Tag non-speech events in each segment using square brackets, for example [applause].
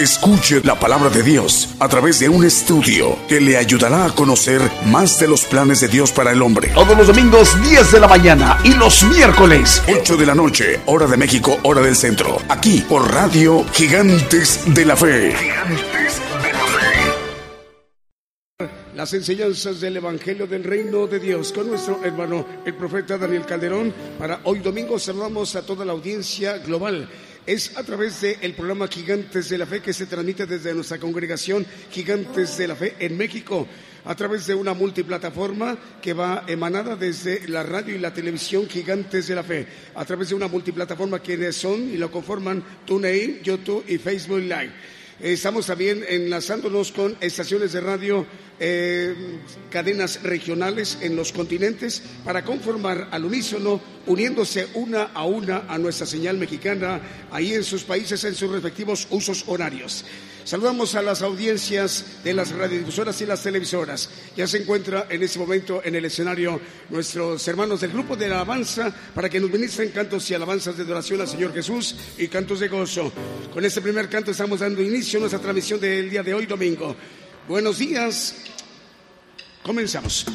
Escuche la palabra de Dios a través de un estudio que le ayudará a conocer más de los planes de Dios para el hombre. Todos los domingos 10 de la mañana y los miércoles 8 de la noche, hora de México, hora del centro. Aquí por Radio Gigantes de la Fe. Gigantes de la Fe. Las enseñanzas del Evangelio del Reino de Dios con nuestro hermano el profeta Daniel Calderón. Para hoy domingo saludamos a toda la audiencia global es a través del programa Gigantes de la Fe que se transmite desde nuestra congregación Gigantes de la Fe en México a través de una multiplataforma que va emanada desde la radio y la televisión Gigantes de la Fe, a través de una multiplataforma que son y lo conforman TuneIn, YouTube y Facebook Live. Estamos también enlazándonos con estaciones de radio, eh, cadenas regionales en los continentes para conformar al unísono, uniéndose una a una a nuestra señal mexicana, ahí en sus países, en sus respectivos usos horarios. Saludamos a las audiencias de las radiodifusoras y las televisoras. Ya se encuentra en este momento en el escenario nuestros hermanos del grupo de alabanza para que nos ministren cantos y alabanzas de adoración al Señor Jesús y cantos de gozo. Con este primer canto estamos dando inicio a nuestra transmisión del día de hoy, domingo. Buenos días. Comenzamos.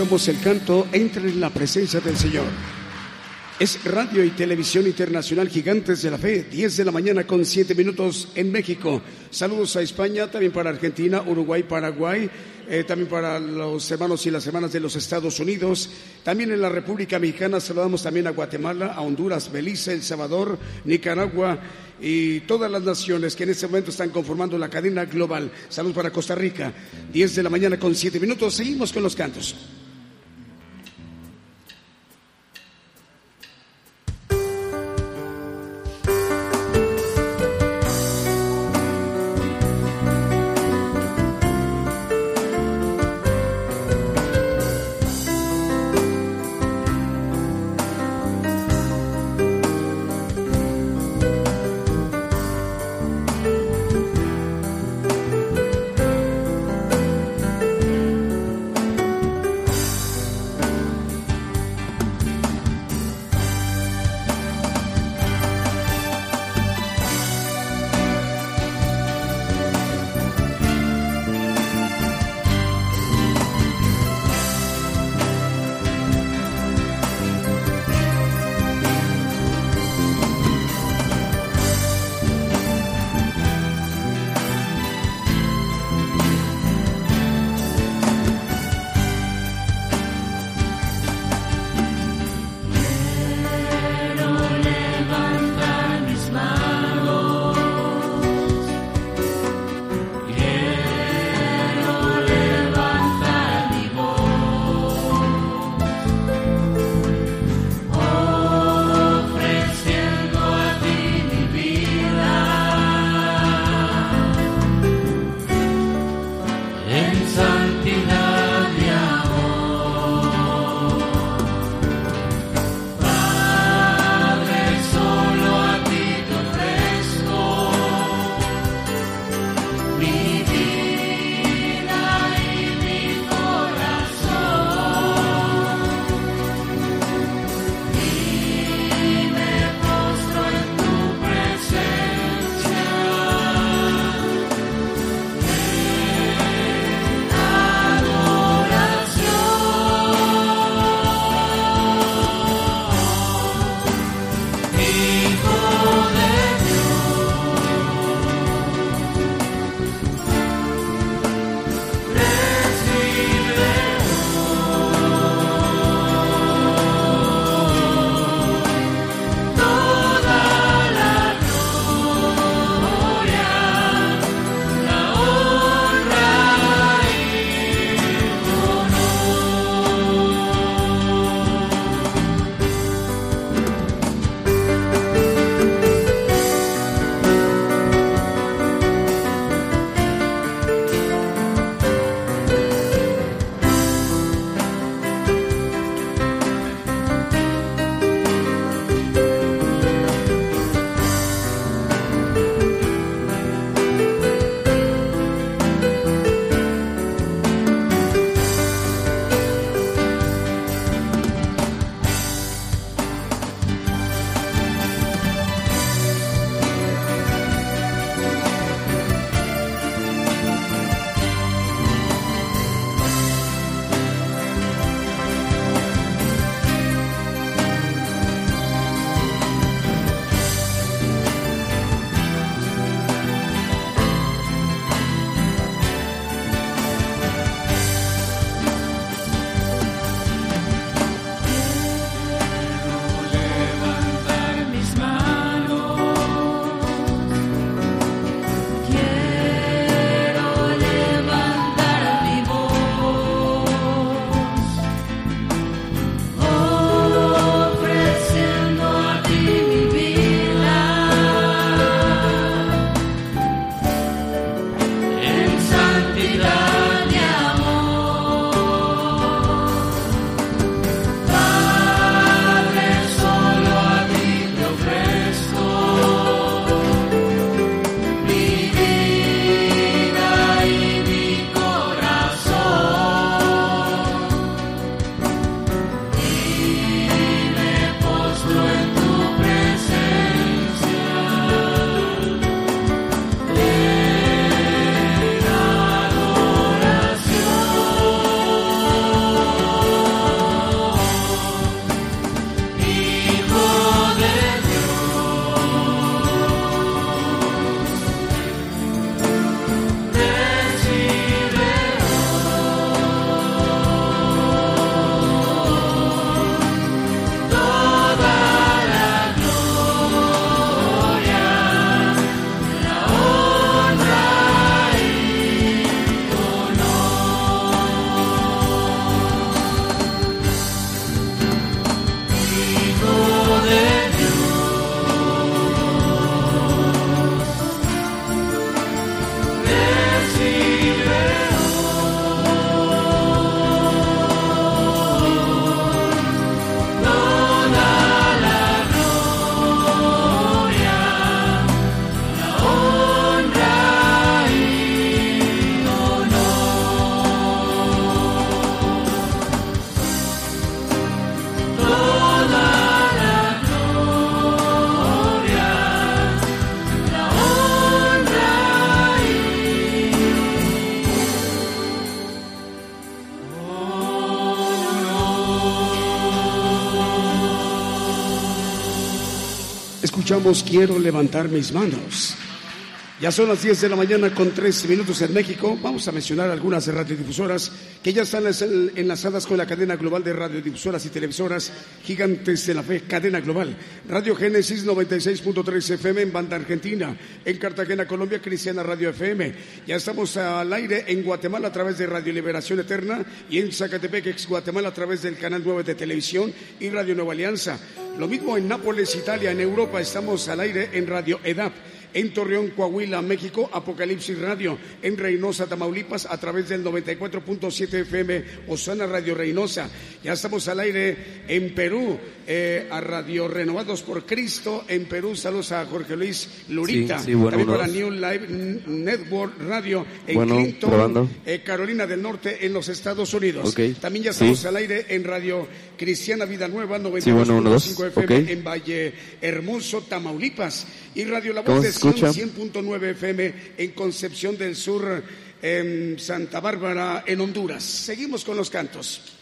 Escuchamos el canto Entre en la presencia del Señor. Es Radio y Televisión Internacional Gigantes de la Fe, 10 de la mañana con 7 minutos en México. Saludos a España, también para Argentina, Uruguay, Paraguay, eh, también para los hermanos y las hermanas de los Estados Unidos. También en la República Mexicana saludamos también a Guatemala, a Honduras, Belice, El Salvador, Nicaragua y todas las naciones que en este momento están conformando la cadena global. Saludos para Costa Rica, 10 de la mañana con 7 minutos. Seguimos con los cantos. Quiero levantar mis manos. Ya son las 10 de la mañana con 13 minutos en México. Vamos a mencionar algunas radiodifusoras que ya están enlazadas con la cadena global de radiodifusoras y televisoras gigantes de la fe, cadena global. Radio Génesis 96.3 FM en banda argentina. En Cartagena, Colombia, Cristiana Radio FM. Ya estamos al aire en Guatemala a través de Radio Liberación Eterna y en Zacatepec, ex Guatemala, a través del canal 9 de televisión y Radio Nueva Alianza. Lo mismo en Nápoles, Italia. En Europa estamos al aire en Radio EDAP en Torreón, Coahuila, México, Apocalipsis Radio, en Reynosa, Tamaulipas, a través del 94.7 FM, Osana Radio Reynosa. Ya estamos al aire en Perú, eh, a Radio Renovados por Cristo, en Perú. Saludos a Jorge Luis Lurita. También para New Live Network Radio en Clinton, eh, Carolina del Norte, en los Estados Unidos. También ya estamos al aire en Radio Cristiana Vida Nueva, 92.5 FM en Valle Hermoso, Tamaulipas. Y Radio La Voz de 100.9 FM en Concepción del Sur, en Santa Bárbara, en Honduras. Seguimos con los cantos.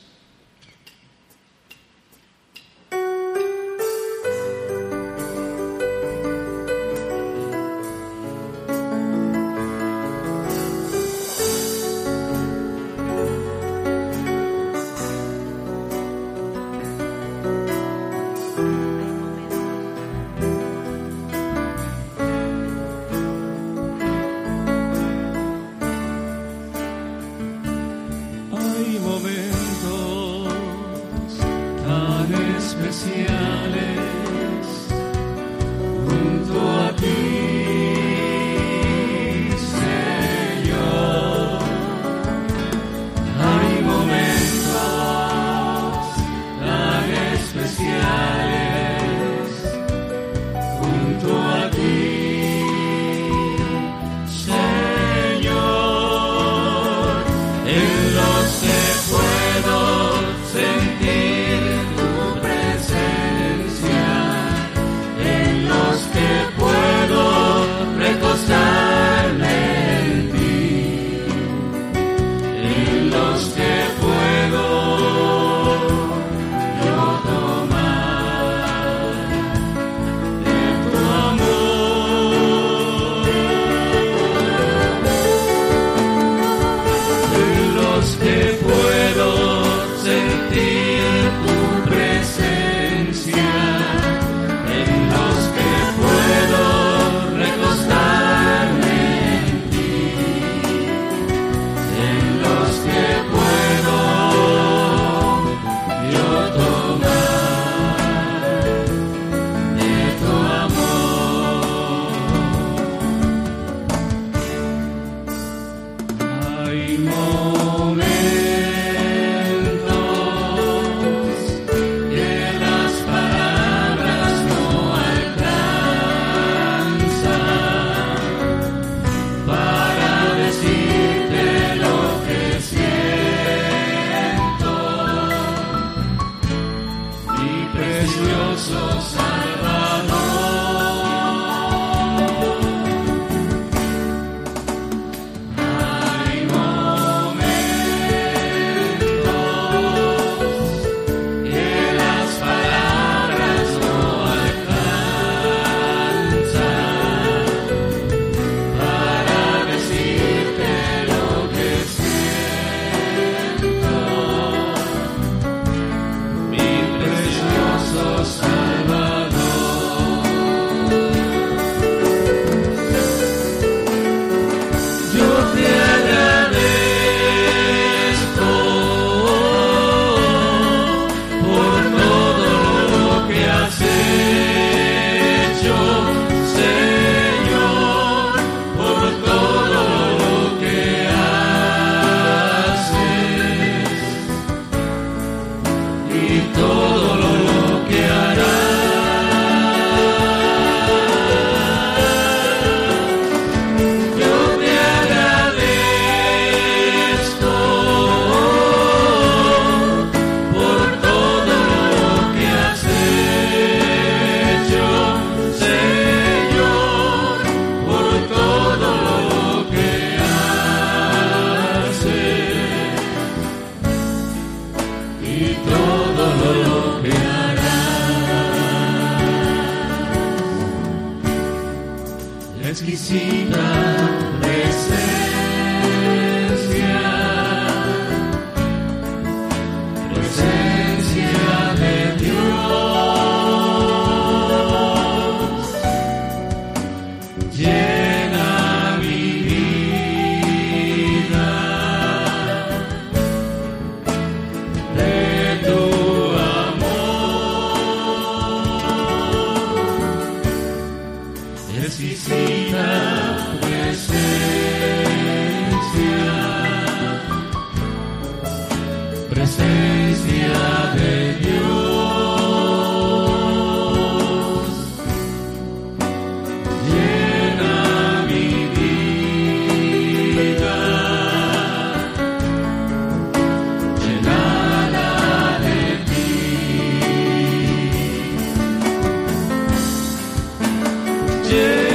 Yeah.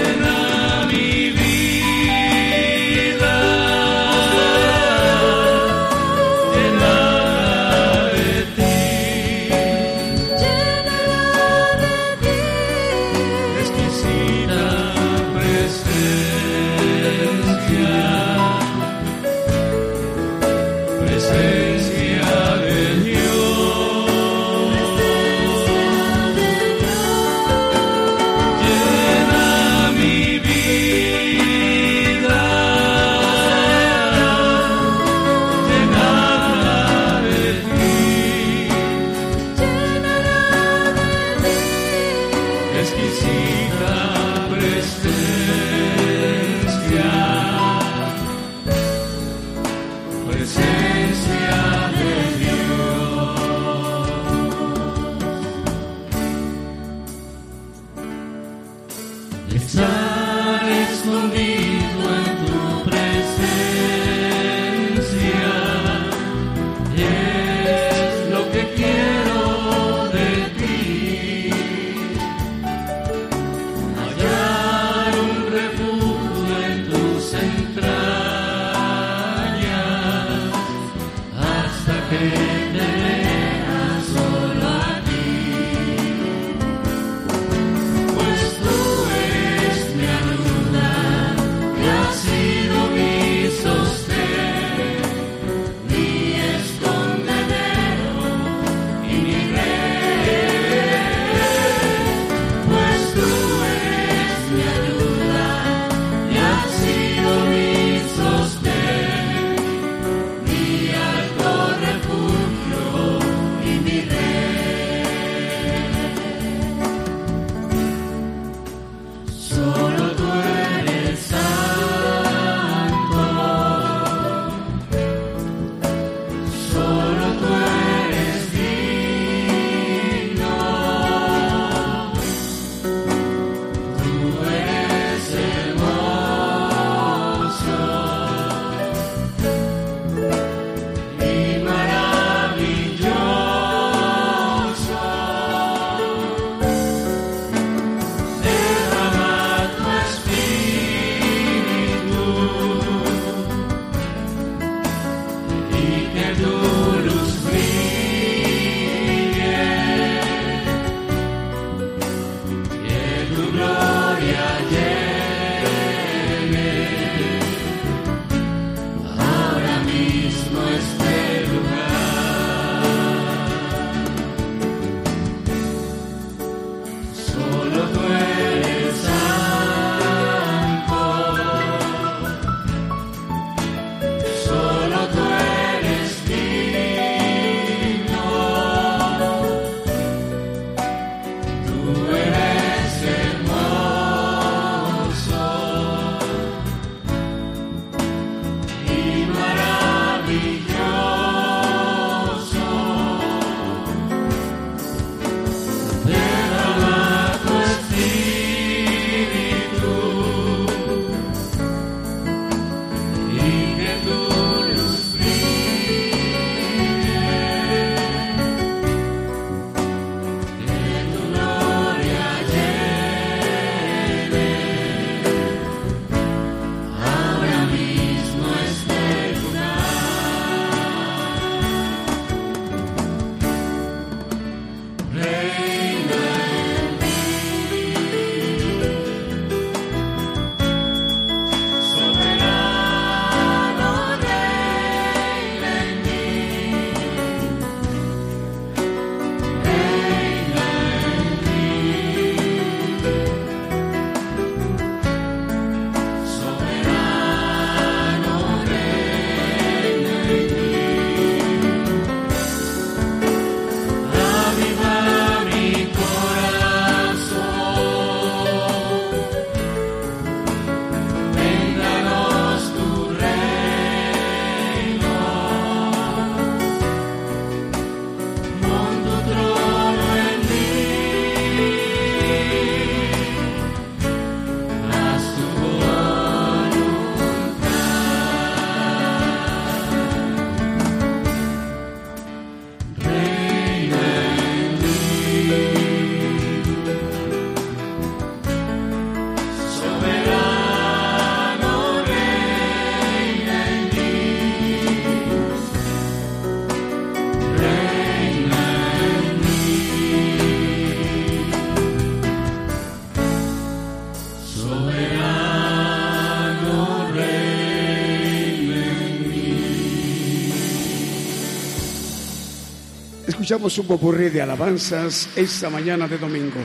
Escuchamos un popurrí de alabanzas esta mañana de domingo.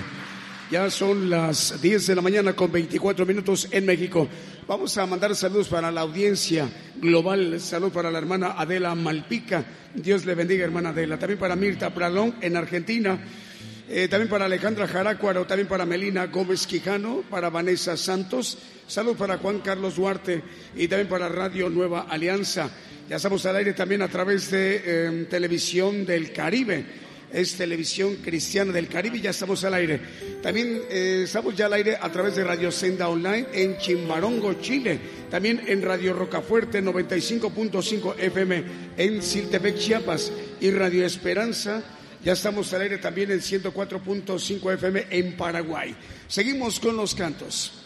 Ya son las 10 de la mañana con 24 minutos en México. Vamos a mandar saludos para la audiencia global. Salud para la hermana Adela Malpica. Dios le bendiga, hermana Adela. También para Mirta Pralón en Argentina. Eh, también para Alejandra Jarácuaro, también para Melina Gómez Quijano, para Vanessa Santos, salud para Juan Carlos Duarte y también para Radio Nueva Alianza. Ya estamos al aire también a través de em, Televisión del Caribe. Es Televisión Cristiana del Caribe, ya estamos al aire. También eh, estamos ya al aire a través de Radio Senda Online en Chimbarongo, Chile. También en Radio Rocafuerte 95.5 FM en Siltepec, Chiapas. Y Radio Esperanza ya estamos al aire también en 104.5 FM en Paraguay. Seguimos con los cantos.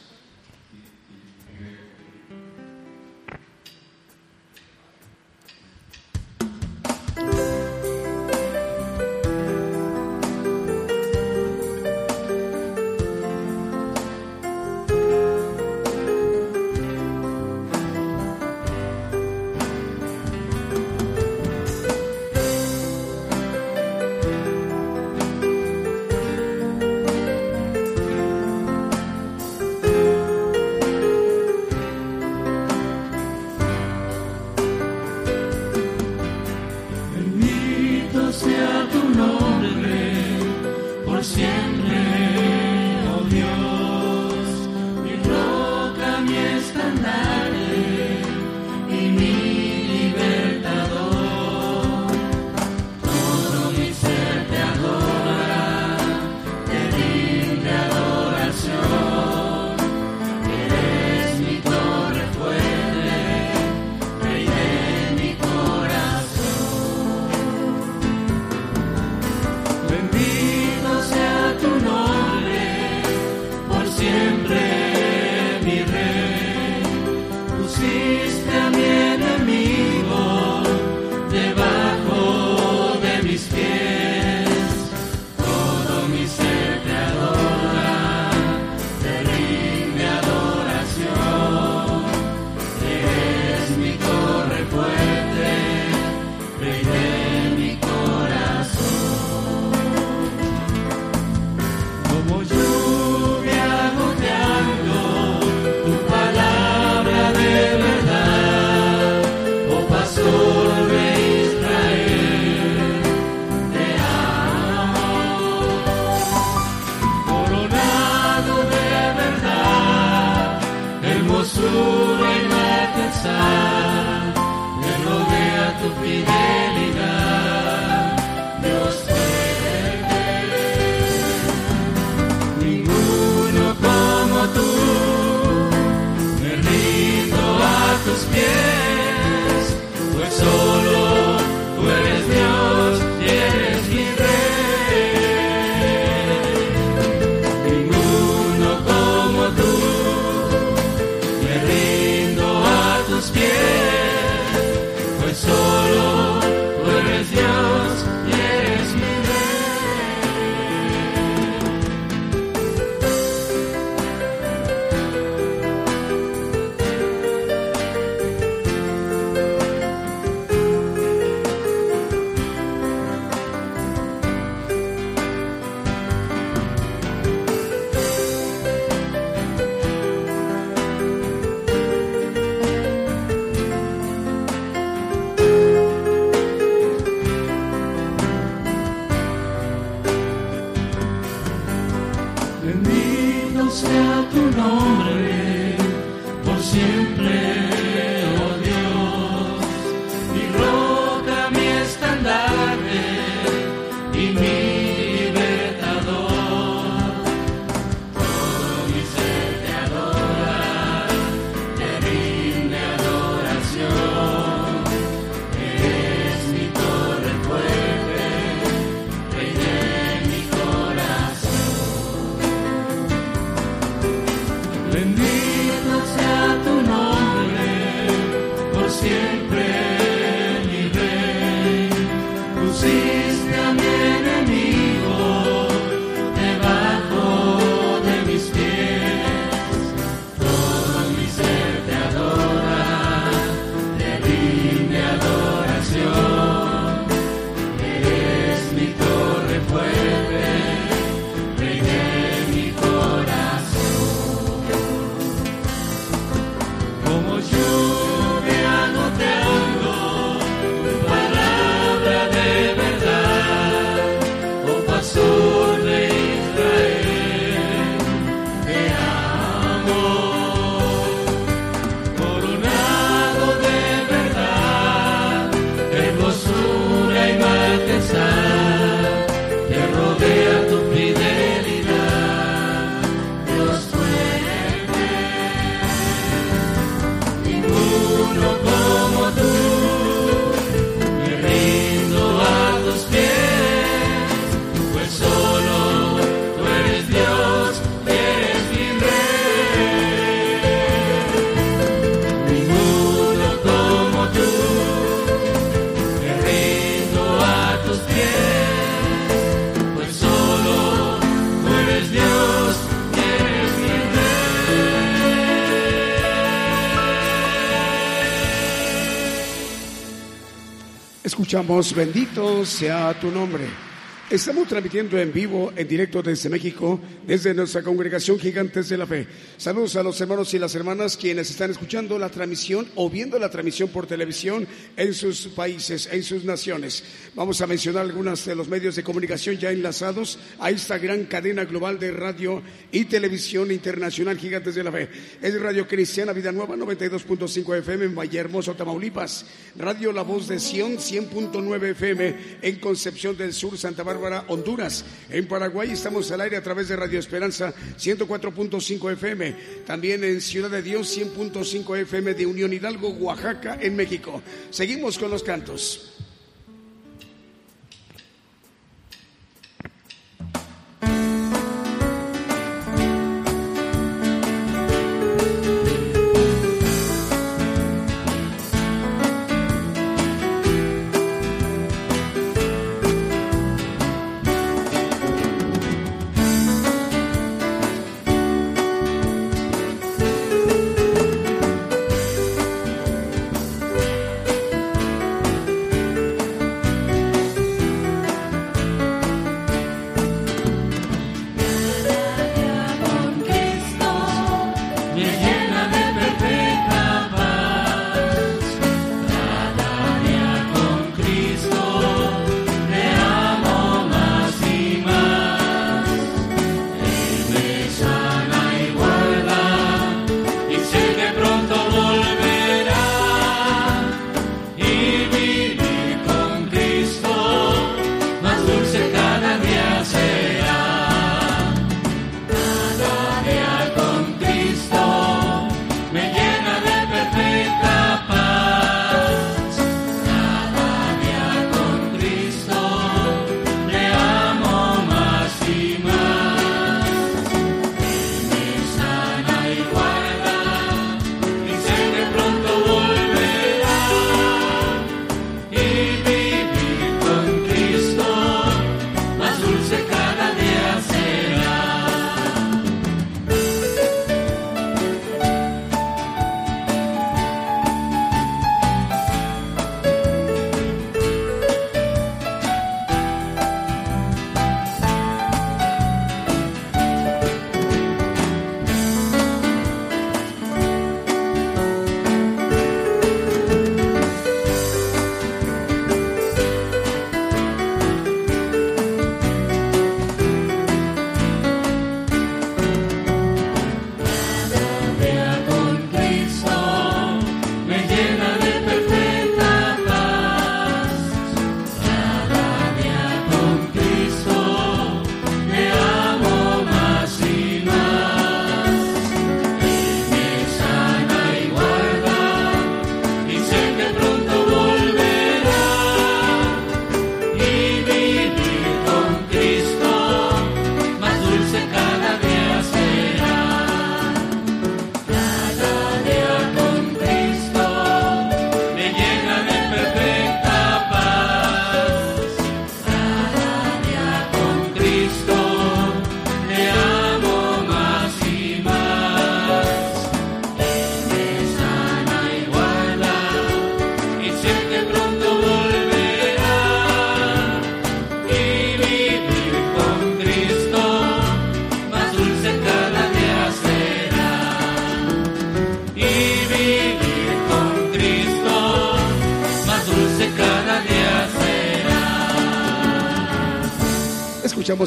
Escuchamos Bendito sea tu nombre. Estamos transmitiendo en vivo, en directo desde México, desde nuestra congregación Gigantes de la Fe. Saludos a los hermanos y las hermanas quienes están escuchando la transmisión o viendo la transmisión por televisión en sus países, en sus naciones. Vamos a mencionar algunos de los medios de comunicación ya enlazados a esta gran cadena global de radio y televisión internacional Gigantes de la Fe. Es Radio Cristiana Vida Nueva 92.5 FM en Vallehermoso, Tamaulipas. Radio La Voz de Sion 100.9 FM en Concepción del Sur, Santa Bárbara. Honduras. En Paraguay estamos al aire a través de Radio Esperanza 104.5 FM. También en Ciudad de Dios 100.5 FM de Unión Hidalgo, Oaxaca, en México. Seguimos con los cantos.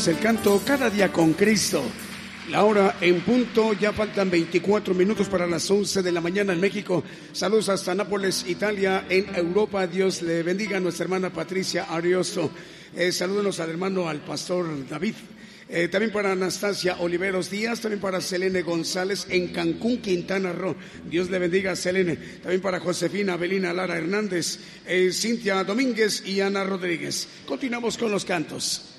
El canto Cada día con Cristo. La hora en punto, ya faltan 24 minutos para las 11 de la mañana en México. Saludos hasta Nápoles, Italia, en Europa. Dios le bendiga a nuestra hermana Patricia Ariosto. Eh, salúdenos al hermano, al pastor David. Eh, también para Anastasia Oliveros Díaz, también para Selene González en Cancún, Quintana Roo. Dios le bendiga a Selene. También para Josefina Belina Lara Hernández, eh, Cintia Domínguez y Ana Rodríguez. Continuamos con los cantos.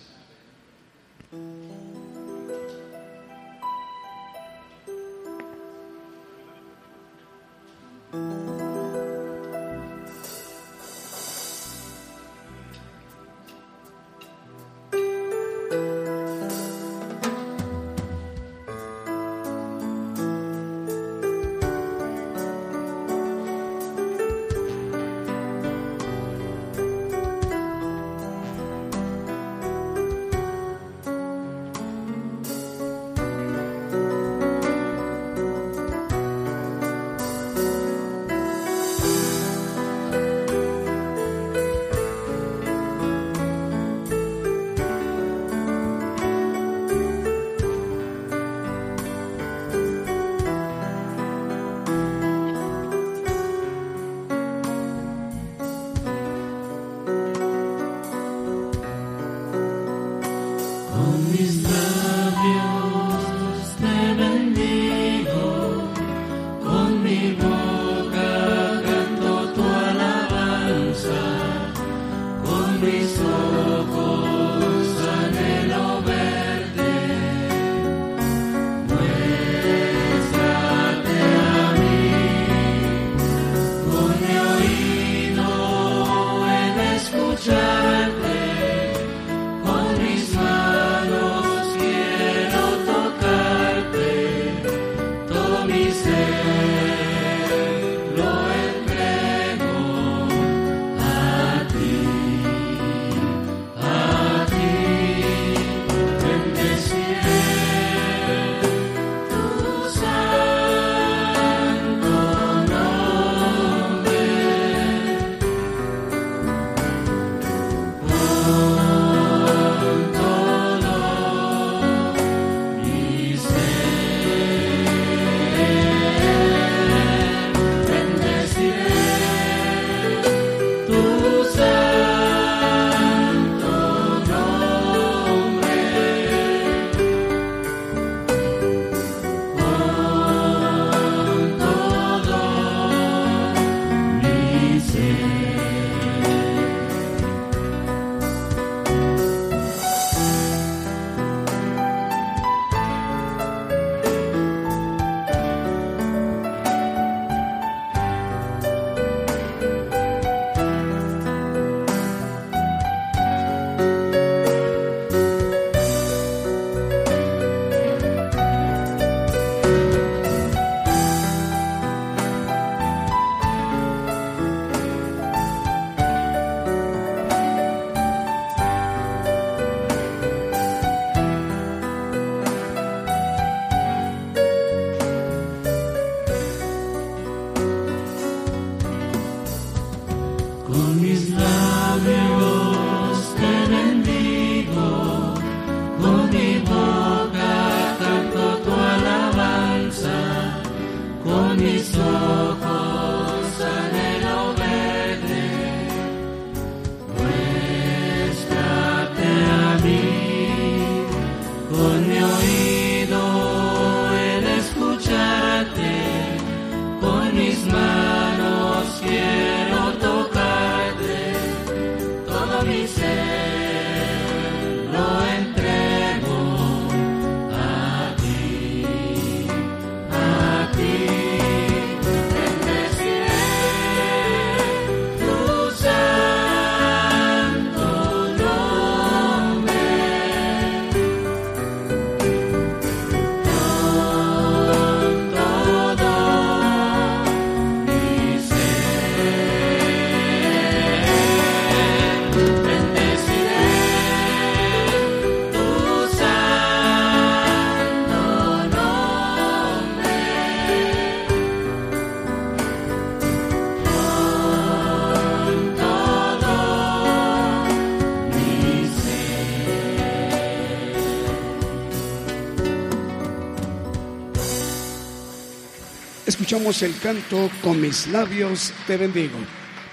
Escuchamos el canto Con mis labios te bendigo.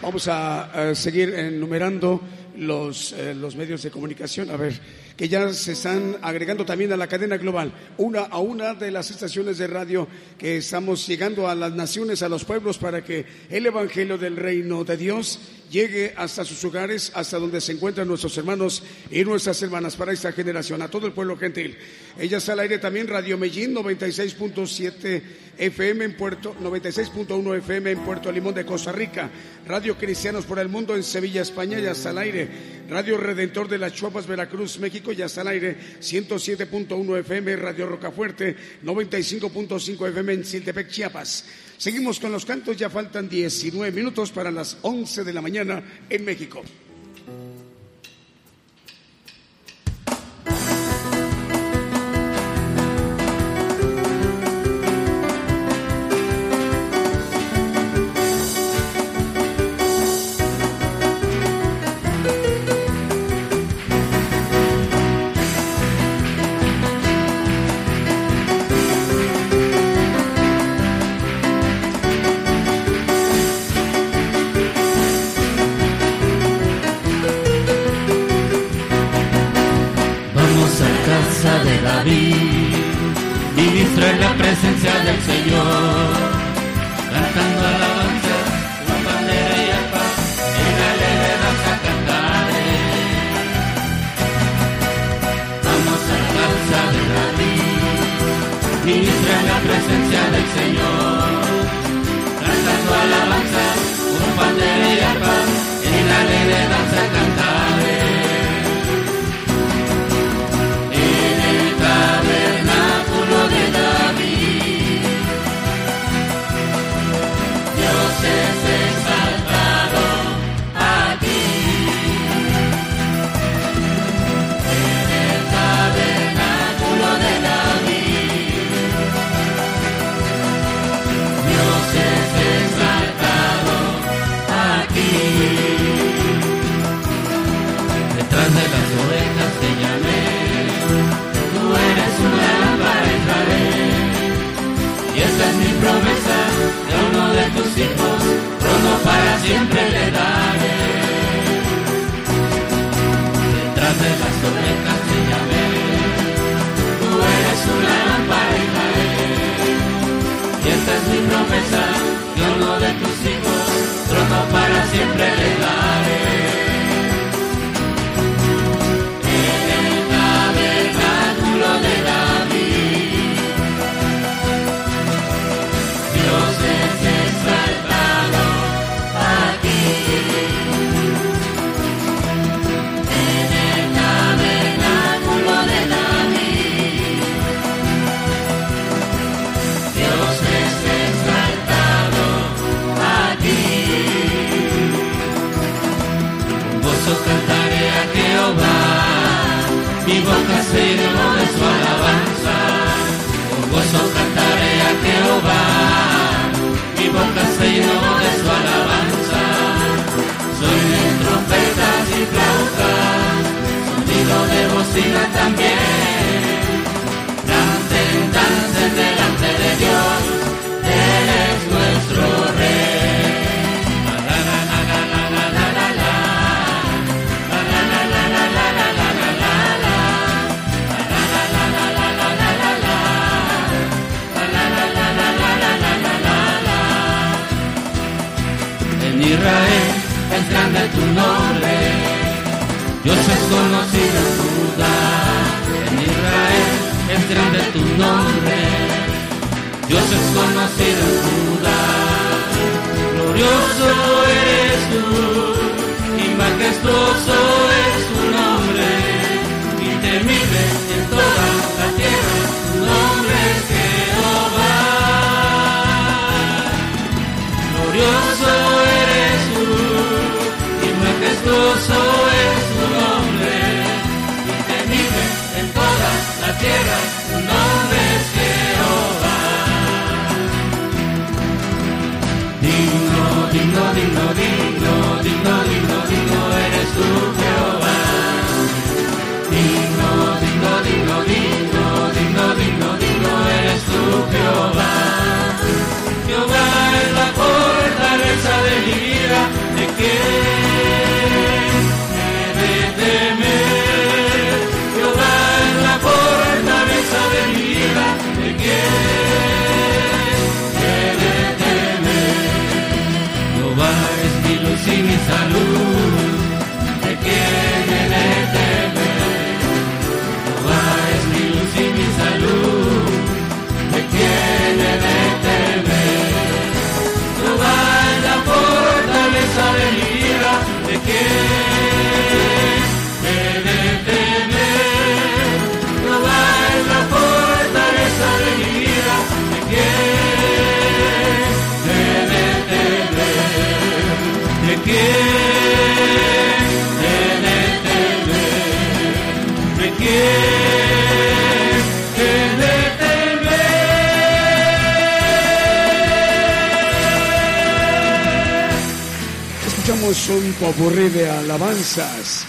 Vamos a, seguir enumerando los, eh, los medios de comunicación. A ver, que ya se están agregando también a la cadena global, una a una de las estaciones de radio que estamos llegando a las naciones, a los pueblos, para que el Evangelio del Reino de Dios llegue hasta sus hogares, hasta donde se encuentran nuestros hermanos y nuestras hermanas para esta generación, a todo el pueblo gentil. Ella está al aire también, Radio Medellín 96.7 FM en Puerto, 96.1 FM en Puerto Limón de Costa Rica, Radio Cristianos por el Mundo en Sevilla, España, ya está al aire, Radio Redentor de las Chuapas, Veracruz, México, ya está al aire, 107.1 FM, Radio Rocafuerte, 95.5 FM en Siltepec, Chiapas. Seguimos con los cantos, ya faltan 19 minutos para las 11 de la mañana en México. Y en la leve danza cantaré. Esta es mi promesa, de uno de tus hijos, trono para siempre le daré. Mi boca se llenó de su alabanza, con gozo cantaré a Jehová, mi boca se llenó de su alabanza, soy trompetas y flautas, sonido de bocina también, canten, dancen delante de Dios, Israel es grande tu nombre, Dios es conocido en Judá. En Israel es grande tu nombre, Dios es conocido en Judá. Glorioso eres tú y majestuoso es tu nombre y temible en toda la tierra tu nombre es Jehová. Glorioso majestuoso es tu nombre, temible en toda la tierra, tu nombre es Jehová. Digno, digno, digno, digno, digno, digno, digno eres tú, Escuchamos un popurrí de alabanzas.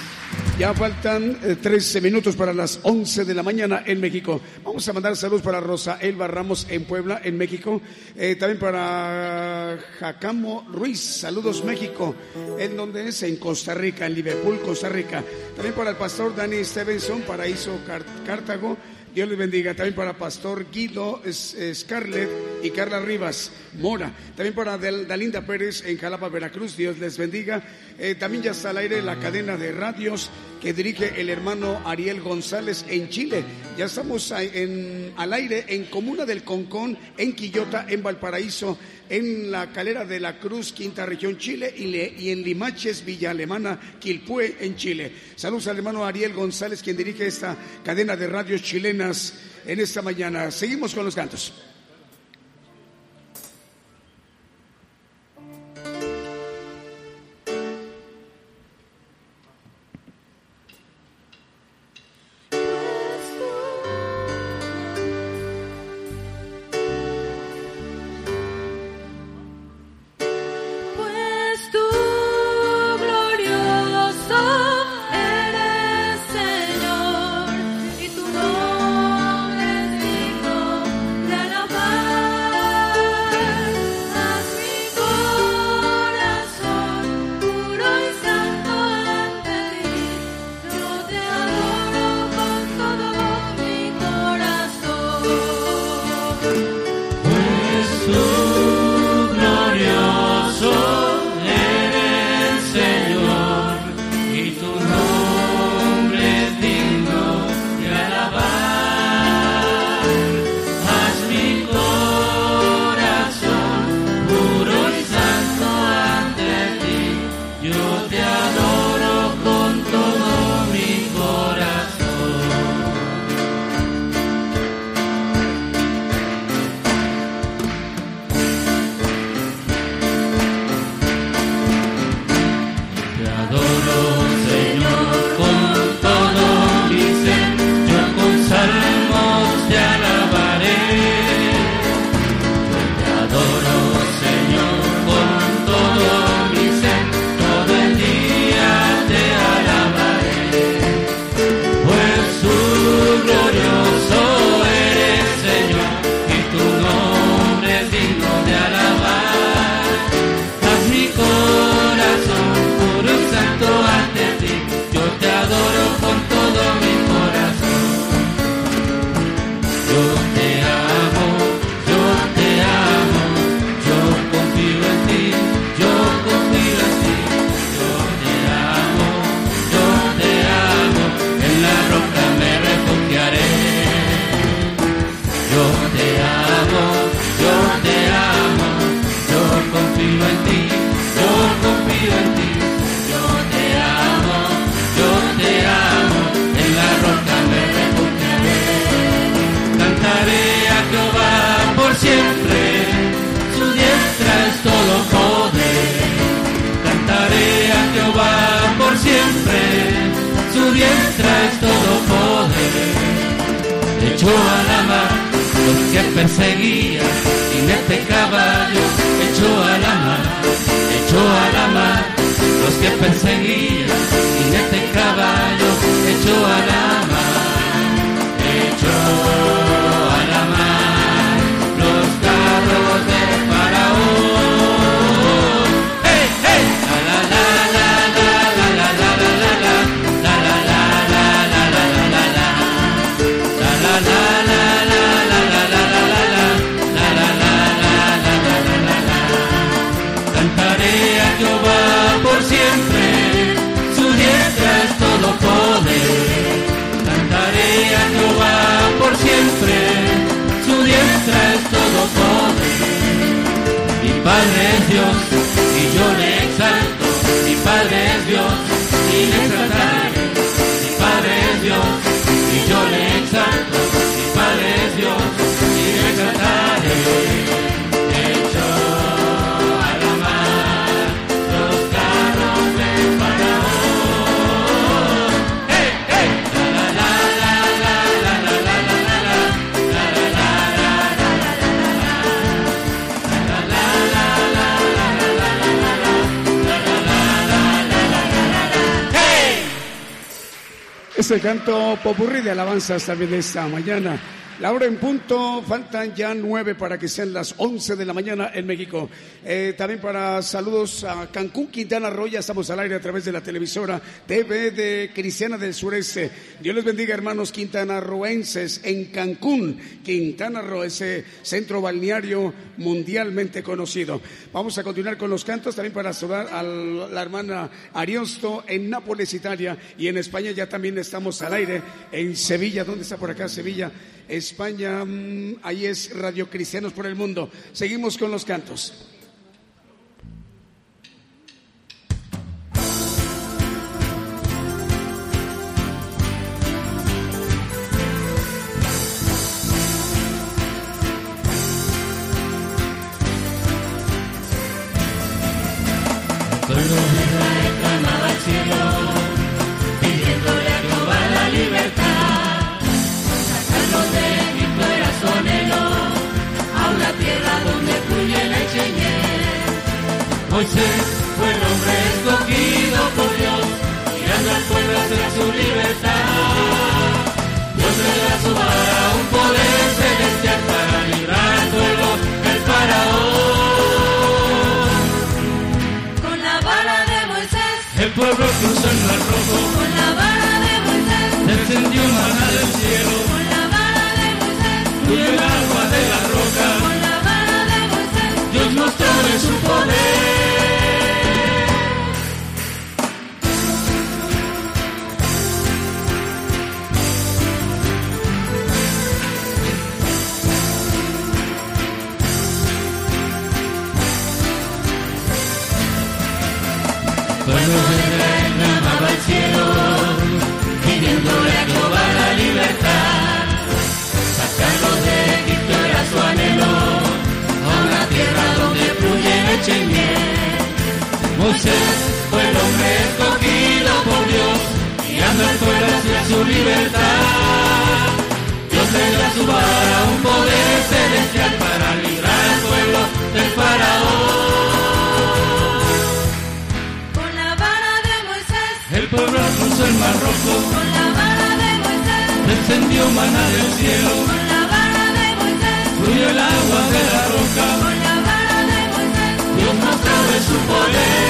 Ya faltan 13 minutos para las 11 de la mañana en México. Vamos a mandar saludos para Rosa Elba Ramos en Puebla, en México. Eh, también para Jacamo Ruiz, saludos México. ¿En donde es? En Costa Rica, en Liverpool, Costa Rica. También para el pastor Dani Stevenson, Paraíso Cartago. Dios les bendiga. También para Pastor Guido Scarlett y Carla Rivas Mora. También para Dalinda Pérez en Jalapa, Veracruz. Dios les bendiga. Eh, también ya está al aire la cadena de radios que dirige el hermano Ariel González en Chile. Ya estamos al aire en Comuna del Concón, en Quillota, en Valparaíso, en la Calera de la Cruz, Quinta Región, Chile, y, en Limaches, Villa Alemana, Quilpue, en Chile. Saludos al hermano Ariel González, quien dirige esta cadena de radios chilenas en esta mañana. Seguimos con los cantos. Canto popurrí de alabanzas también esta mañana. La hora en punto, faltan ya nueve para que sean las once de la mañana en México. Eh, también para saludos a Cancún, Quintana Roo, estamos al aire a través de la televisora TV de Cristiana del Sureste. Dios les bendiga, hermanos quintanarroenses, en Cancún, Quintana Roo, ese centro balneario mundialmente conocido. Vamos a continuar con los cantos, también para saludar a la hermana Ariosto en Nápoles, Italia, y en España ya también estamos al aire, en Sevilla, ¿dónde está por acá Sevilla? España, mm, ahí es Radio Cristianos por el Mundo. Seguimos con los cantos. Moisés Cuando se amaba el cielo, pidiéndole a Jehová la libertad. Sacarlos de Egipto era su anhelo, a una tierra donde fluye leche y miel. Moisés fue el hombre escogido por Dios, guiando al pueblo hacia su libertad. Dios le dio su vara un poder celestial para librar al pueblo del faraón. Cruzó el mar rojo, con la vara de Moisés, descendió maná del cielo, con la vara de Moisés, fluyó el agua de la roca, con la vara de Moisés, Dios mostró de su poder.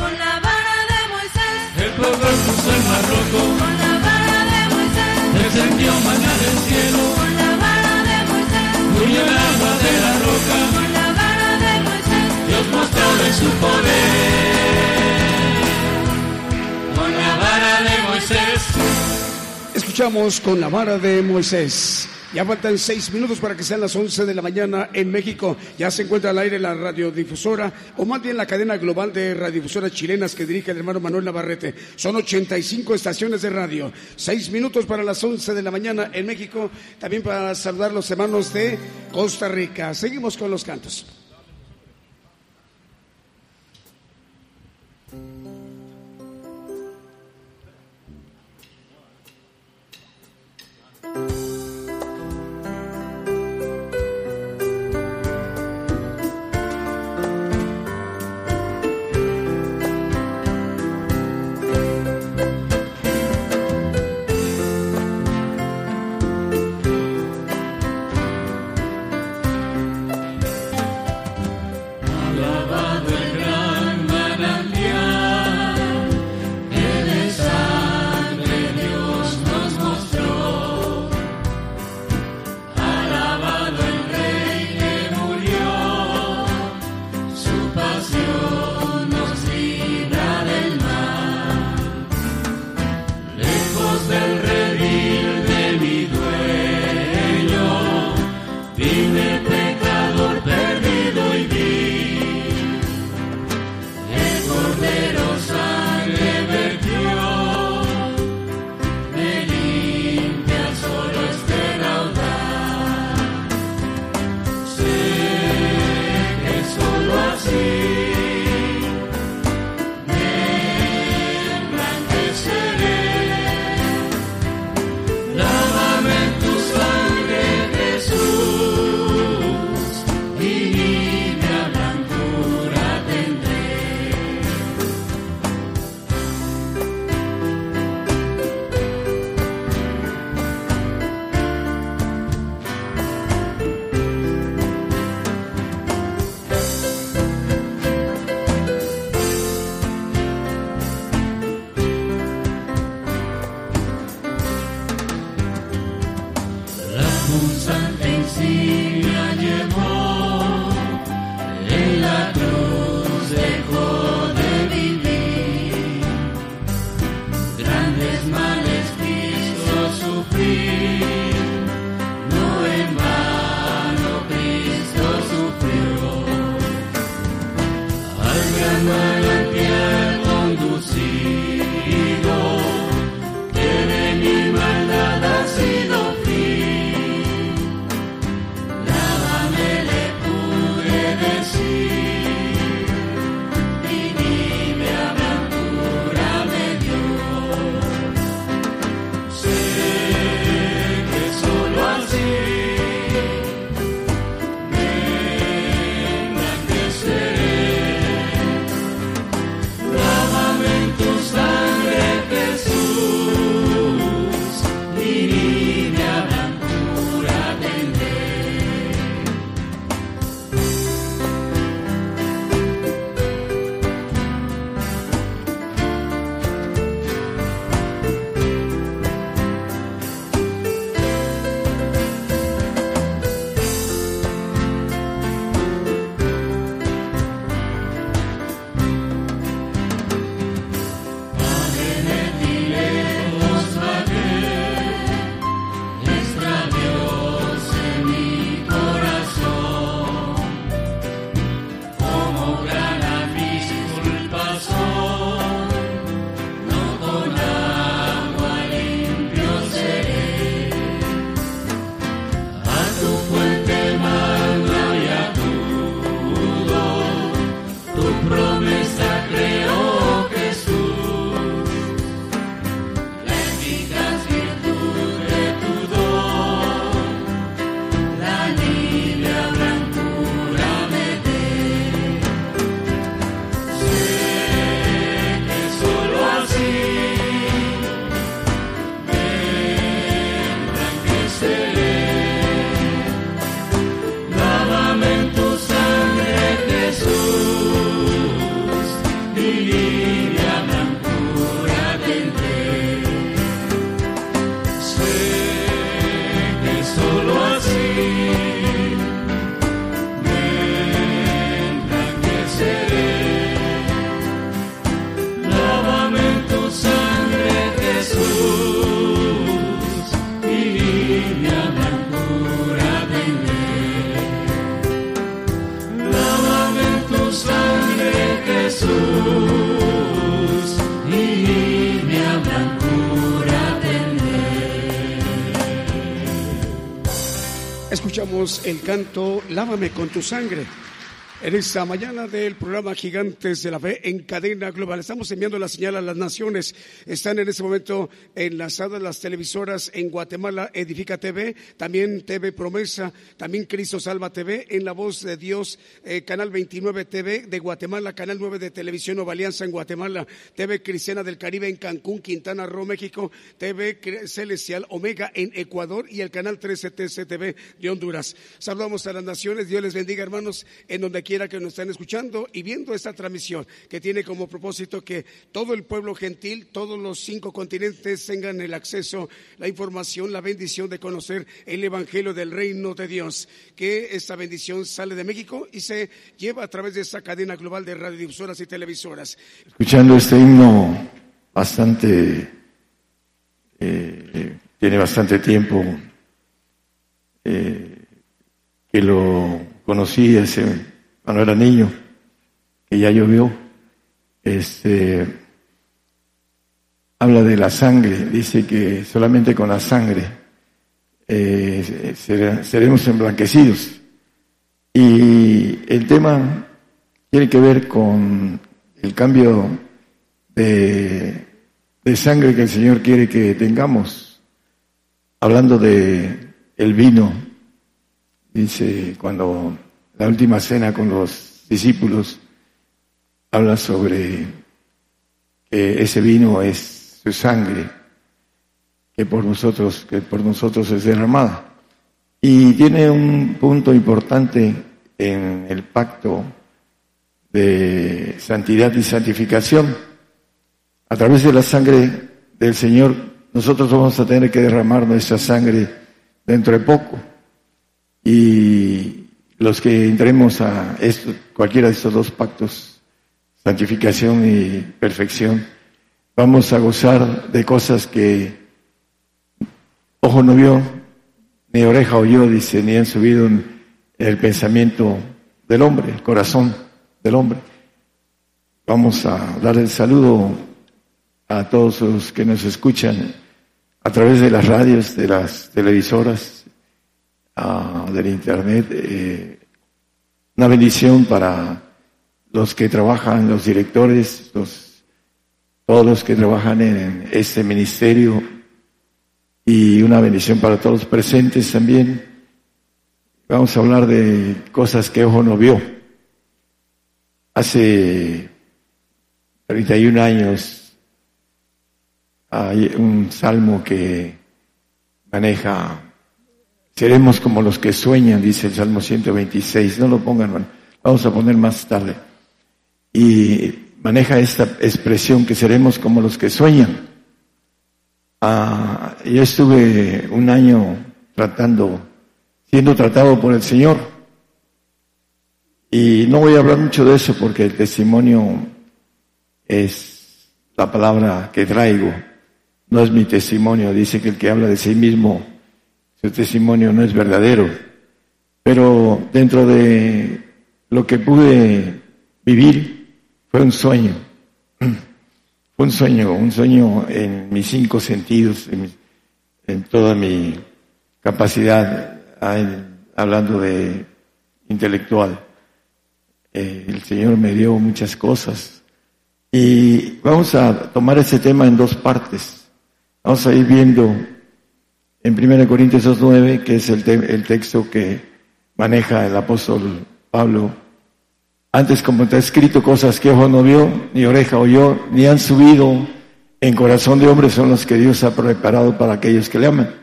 con la vara de Moisés, El pueblo cruzó el mar rojo, con la vara de Moisés, descendió maná del cielo, con la vara de Moisés, fluyó el agua de la roca, con la vara de Moisés, Dios mostró de su poder. Escuchamos con la vara de Moisés. Ya faltan seis minutos para que sean las once de la mañana en México. Ya se encuentra al aire la radiodifusora, o más bien la cadena global de radiodifusoras chilenas que dirige el hermano Manuel Navarrete. Son 85 estaciones de radio. Seis minutos para las once de la mañana en México. También para saludar los hermanos de Costa Rica. Seguimos con los cantos. El canto Lávame con tu sangre. En esta mañana del programa Gigantes de la Fe en cadena global. Estamos enviando la señal a las naciones. Están en este momento enlazadas las televisoras en Guatemala, Edifica TV, también TV Promesa, también Cristo Salva TV, en La Voz de Dios, eh, Canal 29 TV de Guatemala, Canal 9 de Televisión Nueva Alianza en Guatemala, TV Cristiana del Caribe en Cancún, Quintana Roo, México, TV Celestial Omega en Ecuador y el Canal 13 TCTV de Honduras. Saludamos a las naciones. Dios les bendiga, hermanos, en donde quiera que nos estén escuchando y viendo esta transmisión que tiene como propósito que todo el pueblo gentil, todos los cinco continentes tengan el acceso, la información, la bendición de conocer el Evangelio del Reino de Dios. Que esta bendición sale de México y se lleva a través de esta cadena global de radiodifusoras y televisoras. escuchando este himno bastante, eh, tiene bastante tiempo eh, que lo conocí hace, cuando era niño, que ya llovió. Este, habla de la sangre, dice que solamente con la sangre eh, sere- seremos emblanquecidos. Y el tema tiene que ver con el cambio de, de sangre que el Señor quiere que tengamos. Hablando de el vino, dice cuando la última cena con los discípulos habla sobre que ese vino es su sangre que por nosotros que por nosotros es derramada y tiene un punto importante en el pacto de santidad y santificación. A través de la sangre del Señor, nosotros vamos a tener que derramar nuestra sangre dentro de poco. Y los que entremos a esto, cualquiera de estos dos pactos, santificación y perfección, vamos a gozar de cosas que ojo no vio, ni oreja oyó, dice, ni han subido el pensamiento del hombre, el corazón del hombre. Vamos a dar el saludo a todos los que nos escuchan a través de las radios, de las televisoras, ah, del internet. eh, una bendición para los que trabajan, los directores, los, todos los que trabajan en este ministerio y una bendición para todos los presentes también. Vamos a hablar de cosas que ojo no vio. Hace 31 años hay un salmo que maneja, seremos como los que sueñan, dice el Salmo 126, no lo pongan, hermano, vamos a poner más tarde. Y maneja esta expresión que seremos como los que sueñan. Ah, yo estuve un año tratando, siendo tratado por el Señor. Y no voy a hablar mucho de eso porque el testimonio es la palabra que traigo. No es mi testimonio. Dice que el que habla de sí mismo, su testimonio no es verdadero. Pero dentro de lo que pude vivir fue un sueño. [clears throat] Fue un sueño, un sueño en mis cinco sentidos, en, toda mi capacidad, ah, hablando de intelectual. Eh, el Señor me dio muchas cosas. Y vamos a tomar ese tema en dos partes. Vamos a ir viendo en 1 Corintios 2.9, que es el, el texto que maneja el apóstol Pablo. Antes, como está escrito, cosas que ojo no vio, ni oreja oyó, ni han subido en corazón de hombre son los que Dios ha preparado para aquellos que le aman.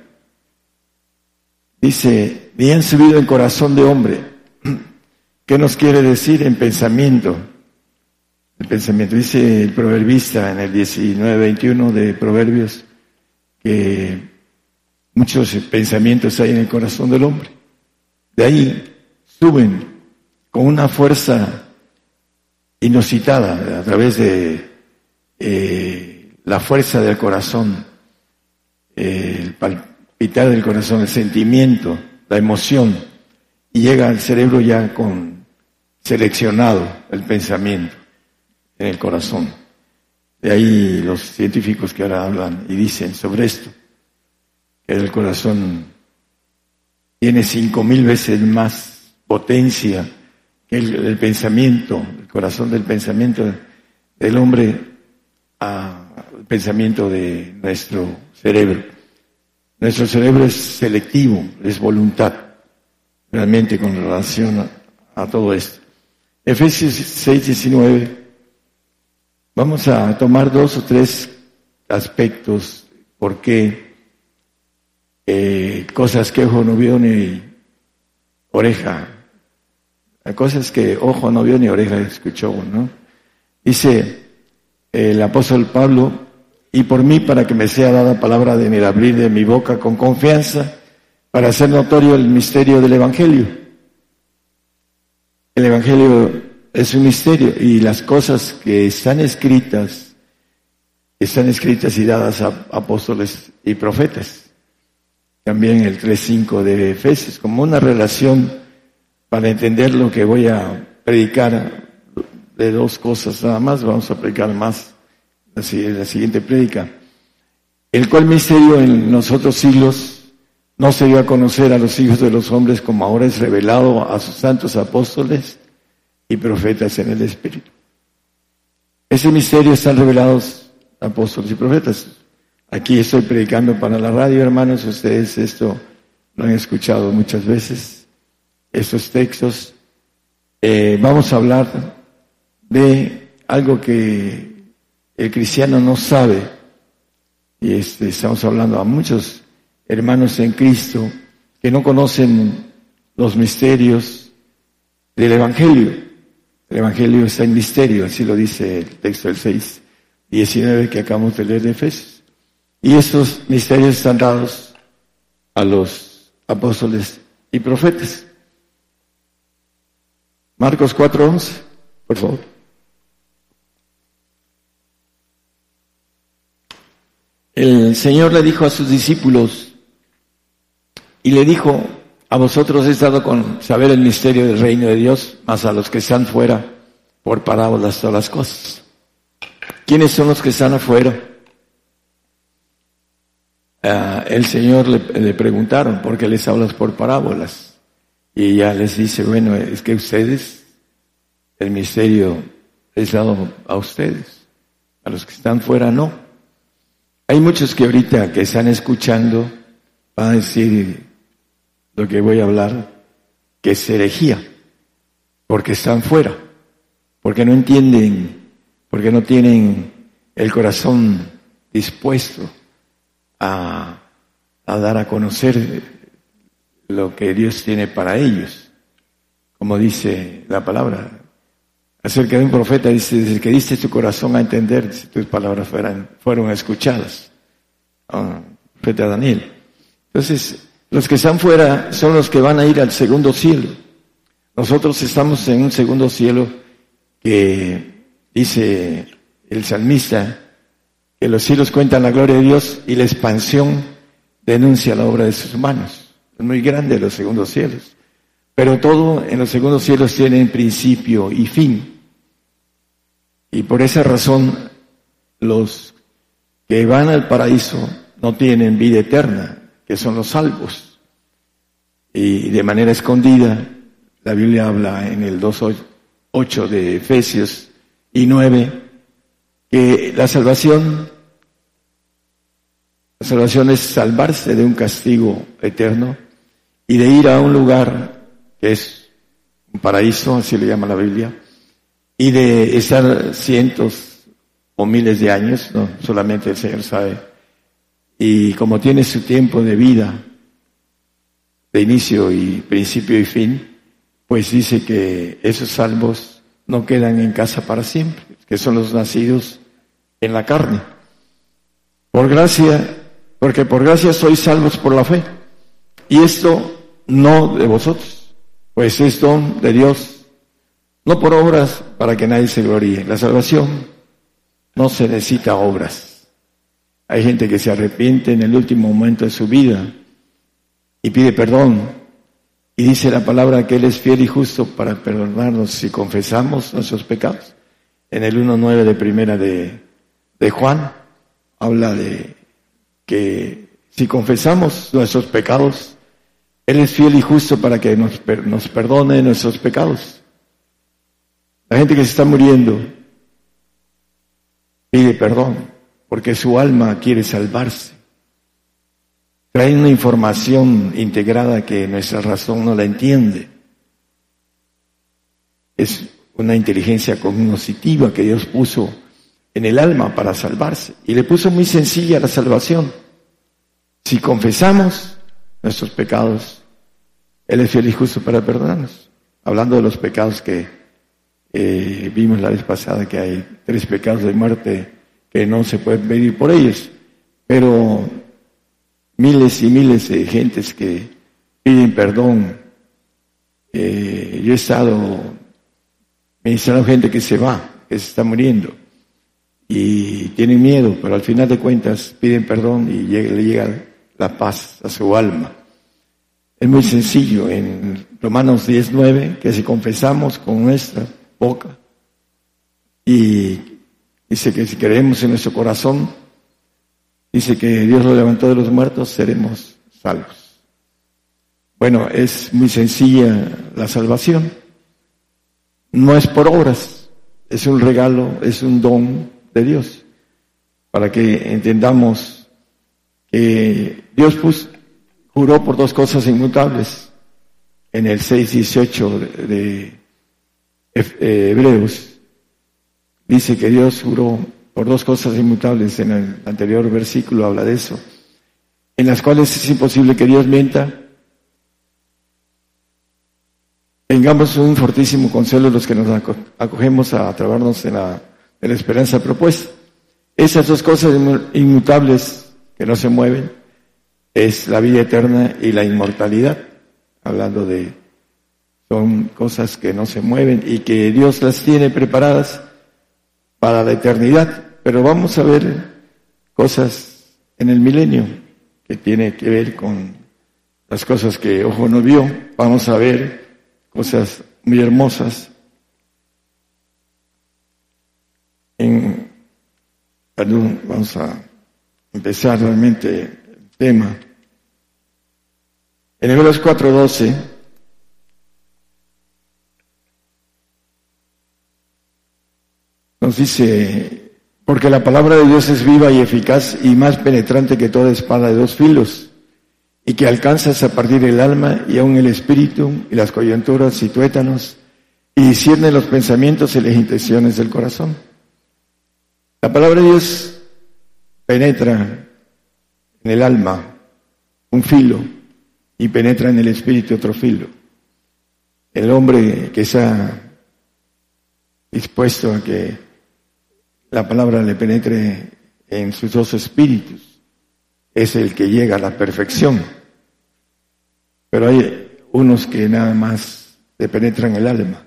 Dice, ni han subido en corazón de hombre. [clears throat] ¿Qué nos quiere decir en pensamiento? El pensamiento. Dice el proverbista en el 19-21 de Proverbios que muchos pensamientos hay en el corazón del hombre. De ahí suben con una fuerza inusitada a través de eh, la fuerza del corazón, eh, el palpitar del corazón, el sentimiento, la emoción, y llega al cerebro ya con seleccionado el pensamiento en el corazón. De ahí los científicos que ahora hablan y dicen sobre esto, el corazón tiene cinco mil veces más potencia que el, pensamiento, el corazón del pensamiento del hombre al pensamiento de nuestro cerebro. Nuestro cerebro es selectivo, es voluntad, realmente con relación a, a todo esto. Efesios 6, 19. Vamos a tomar dos o tres aspectos, por qué eh, cosas que ojo no vio ni oreja, cosas que ojo no vio ni oreja escuchó, ¿no? Dice el apóstol Pablo, y por mí para que me sea dada palabra de el abrir de mi boca con confianza, para hacer notorio el misterio del Evangelio. El Evangelio es un misterio y las cosas que están escritas, están escritas y dadas a apóstoles y profetas también el 3.5 de Efesios, como una relación para entender lo que voy a predicar de dos cosas nada más, vamos a predicar más la, la siguiente prédica, el cual misterio en los otros siglos no se dio a conocer a los hijos de los hombres como ahora es revelado a sus santos apóstoles y profetas en el Espíritu. Ese misterio están revelados apóstoles y profetas. Aquí estoy predicando para la radio, hermanos, ustedes esto lo han escuchado muchas veces, estos textos. Eh, vamos a hablar de algo que el cristiano no sabe, y este, estamos hablando a muchos hermanos en Cristo que no conocen los misterios del Evangelio. El Evangelio está en misterio, así lo dice el texto del 6, 19 que acabamos de leer de Efesios. Y estos misterios están dados a los apóstoles y profetas. Marcos 4:11, por favor. El Señor le dijo a sus discípulos y le dijo, a vosotros he dado con saber el misterio del reino de Dios, mas a los que están fuera, por parábolas todas las cosas. ¿Quiénes son los que están afuera? Ah, el Señor le, preguntaron, ¿por qué les hablas por parábolas? Y ya les dice, bueno, es que ustedes, el misterio es dado a ustedes, a los que están fuera no. Hay muchos que ahorita que están escuchando van a decir lo que voy a hablar, que es herejía, porque están fuera, porque no entienden, porque no tienen el corazón dispuesto a, dar a conocer lo que Dios tiene para ellos. Como dice la palabra, acerca de un profeta, dice, desde que diste tu corazón a entender, si tus palabras fueran, fueron escuchadas. Ah, profeta Daniel. Entonces, los que están fuera son los que van a ir al segundo cielo. Nosotros estamos en un segundo cielo que dice el salmista, que los cielos cuentan la gloria de Dios y la expansión denuncia la obra de sus manos. Es muy grande los segundos cielos. Pero todo en los segundos cielos tiene principio y fin. Y por esa razón los que van al paraíso no tienen vida eterna, que son los salvos. Y de manera escondida, la Biblia habla en el 2.8 de Efesios y 9, que la salvación, la salvación es salvarse de un castigo eterno y de ir a un lugar que es un paraíso, así le llama la Biblia, y de estar cientos o miles de años, no, solamente el Señor sabe, y como tiene su tiempo de vida, de inicio y principio y fin, pues dice que esos salvos no quedan en casa para siempre, que son los nacidos en la carne. Por gracia, porque por gracia sois salvos por la fe. Y esto no de vosotros, pues es don de Dios, no por obras para que nadie se gloríe. La salvación no se necesita obras. Hay gente que se arrepiente en el último momento de su vida y pide perdón. Y dice la palabra que Él es fiel y justo para perdonarnos si confesamos nuestros pecados. En el 1.9 de primera de de Juan habla de que si confesamos nuestros pecados, Él es fiel y justo para que nos, nos perdone nuestros pecados. La gente que se está muriendo pide perdón porque su alma quiere salvarse. Trae una información integrada que nuestra razón no la entiende. Es una inteligencia cognitiva que Dios puso en el alma para salvarse. Y le puso muy sencilla la salvación. Si confesamos nuestros pecados, Él es fiel y justo para perdonarnos. Hablando de los pecados que eh, vimos la vez pasada, que hay tres pecados de muerte que no se pueden medir por ellos. Pero miles y miles de gentes que piden perdón. Eh, yo he estado ministrando gente que se va, que se está muriendo y tienen miedo, pero al final de cuentas piden perdón y le llega la paz a su alma. Es muy sencillo en Romanos 19, que si confesamos con nuestra boca y dice que si creemos en nuestro corazón, dice que Dios lo levantó de los muertos, seremos salvos. Bueno, es muy sencilla la salvación. No es por obras, es un regalo, es un don de Dios, para que entendamos que Dios puso, juró por dos cosas inmutables en el 6.18 de, eh, Hebreos. Dice que Dios juró por dos cosas inmutables, en el anterior versículo habla de eso, en las cuales es imposible que Dios mienta. Tengamos un fortísimo consuelo los que nos aco- acogemos a atrabarnos en la, la esperanza propuesta. Esas dos cosas inmu- inmutables que no se mueven es la vida eterna y la inmortalidad, hablando de son cosas que no se mueven y que Dios las tiene preparadas para la eternidad. Pero vamos a ver cosas en el milenio que tiene que ver con las cosas que ojo no vio. Vamos a ver cosas muy hermosas. En, perdón, vamos a empezar realmente el tema. En Hebreos 4:12 nos dice, porque la palabra de Dios es viva y eficaz y más penetrante que toda espada de dos filos, y que alcanzas a partir el alma y aun el espíritu y las coyunturas y tuétanos, y discierne los pensamientos y las intenciones del corazón. La palabra de Dios penetra en el alma un filo y penetra en el espíritu otro filo. El hombre que está dispuesto a que la palabra le penetre en sus dos espíritus es el que llega a la perfección. Pero hay unos que nada más le penetran el alma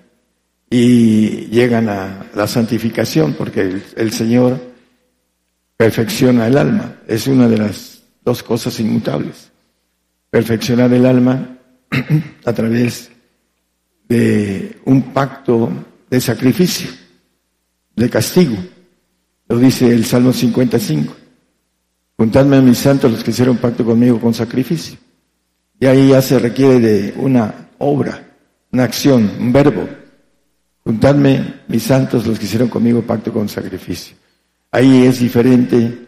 y llegan a la santificación porque el, Señor perfecciona el alma. Es una de las dos cosas inmutables. Perfeccionar el alma [clears throat] a través de un pacto de sacrificio, de castigo. Lo dice el Salmo 55. Juntadme a mis santos los que hicieron pacto conmigo con sacrificio. Y ahí ya se requiere de una obra, una acción, un verbo. Juntadme mis santos los que hicieron conmigo pacto con sacrificio. Ahí es diferente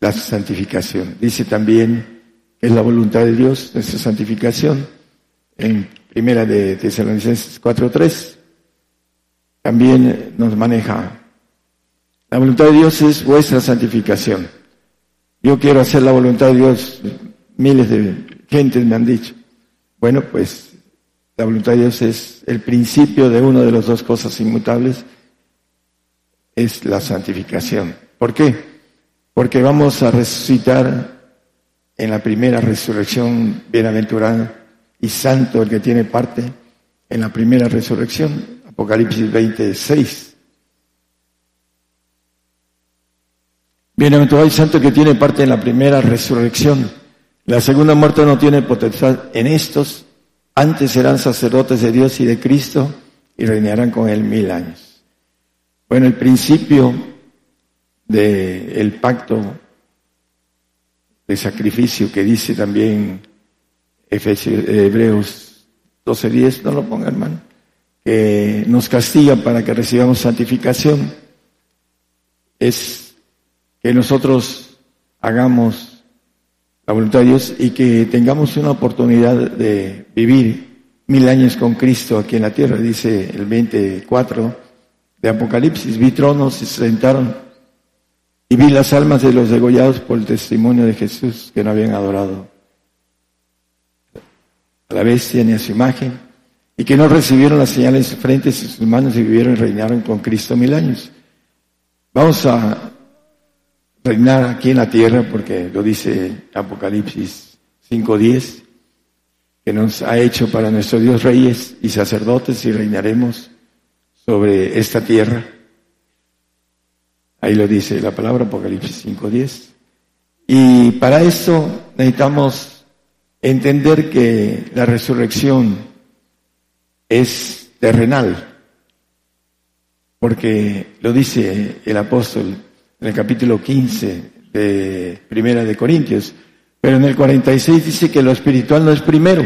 la santificación. Dice también es la voluntad de Dios, nuestra santificación, en primera de Tesalonicenses 4.3. También nos maneja. La voluntad de Dios es vuestra santificación. Yo quiero hacer la voluntad de Dios. Miles de gentes me han dicho. Bueno, pues la voluntad de Dios es el principio de una de las dos cosas inmutables, es la santificación. ¿Por qué? Porque vamos a resucitar en la primera resurrección bienaventurada y santo el que tiene parte en la primera resurrección, Apocalipsis 26. Bienaventurado y santo el que tiene parte en la primera resurrección. La segunda muerte no tiene potestad en estos, antes serán sacerdotes de Dios y de Cristo y reinarán con él mil años. Bueno, el principio del pacto de sacrificio que dice también Efesios, Hebreos 12.10, no lo ponga hermano, que nos castiga para que recibamos santificación, es que nosotros hagamos la voluntad de Dios y que tengamos una oportunidad de vivir mil años con Cristo aquí en la tierra, dice el 24 de Apocalipsis, vi tronos y se sentaron y vi las almas de los degollados por el testimonio de Jesús que no habían adorado a la bestia ni a su imagen y que no recibieron las señales de frente de sus manos y vivieron y reinaron con Cristo mil años. Vamos a reinar aquí en la tierra porque lo dice Apocalipsis 5.10 que nos ha hecho para nuestro Dios reyes y sacerdotes y reinaremos sobre esta tierra. Ahí lo dice la palabra Apocalipsis 5.10. Y para esto necesitamos entender que la resurrección es terrenal, porque lo dice el apóstol en el capítulo 15 de Primera de Corintios, pero en el 46 dice que lo espiritual no es primero,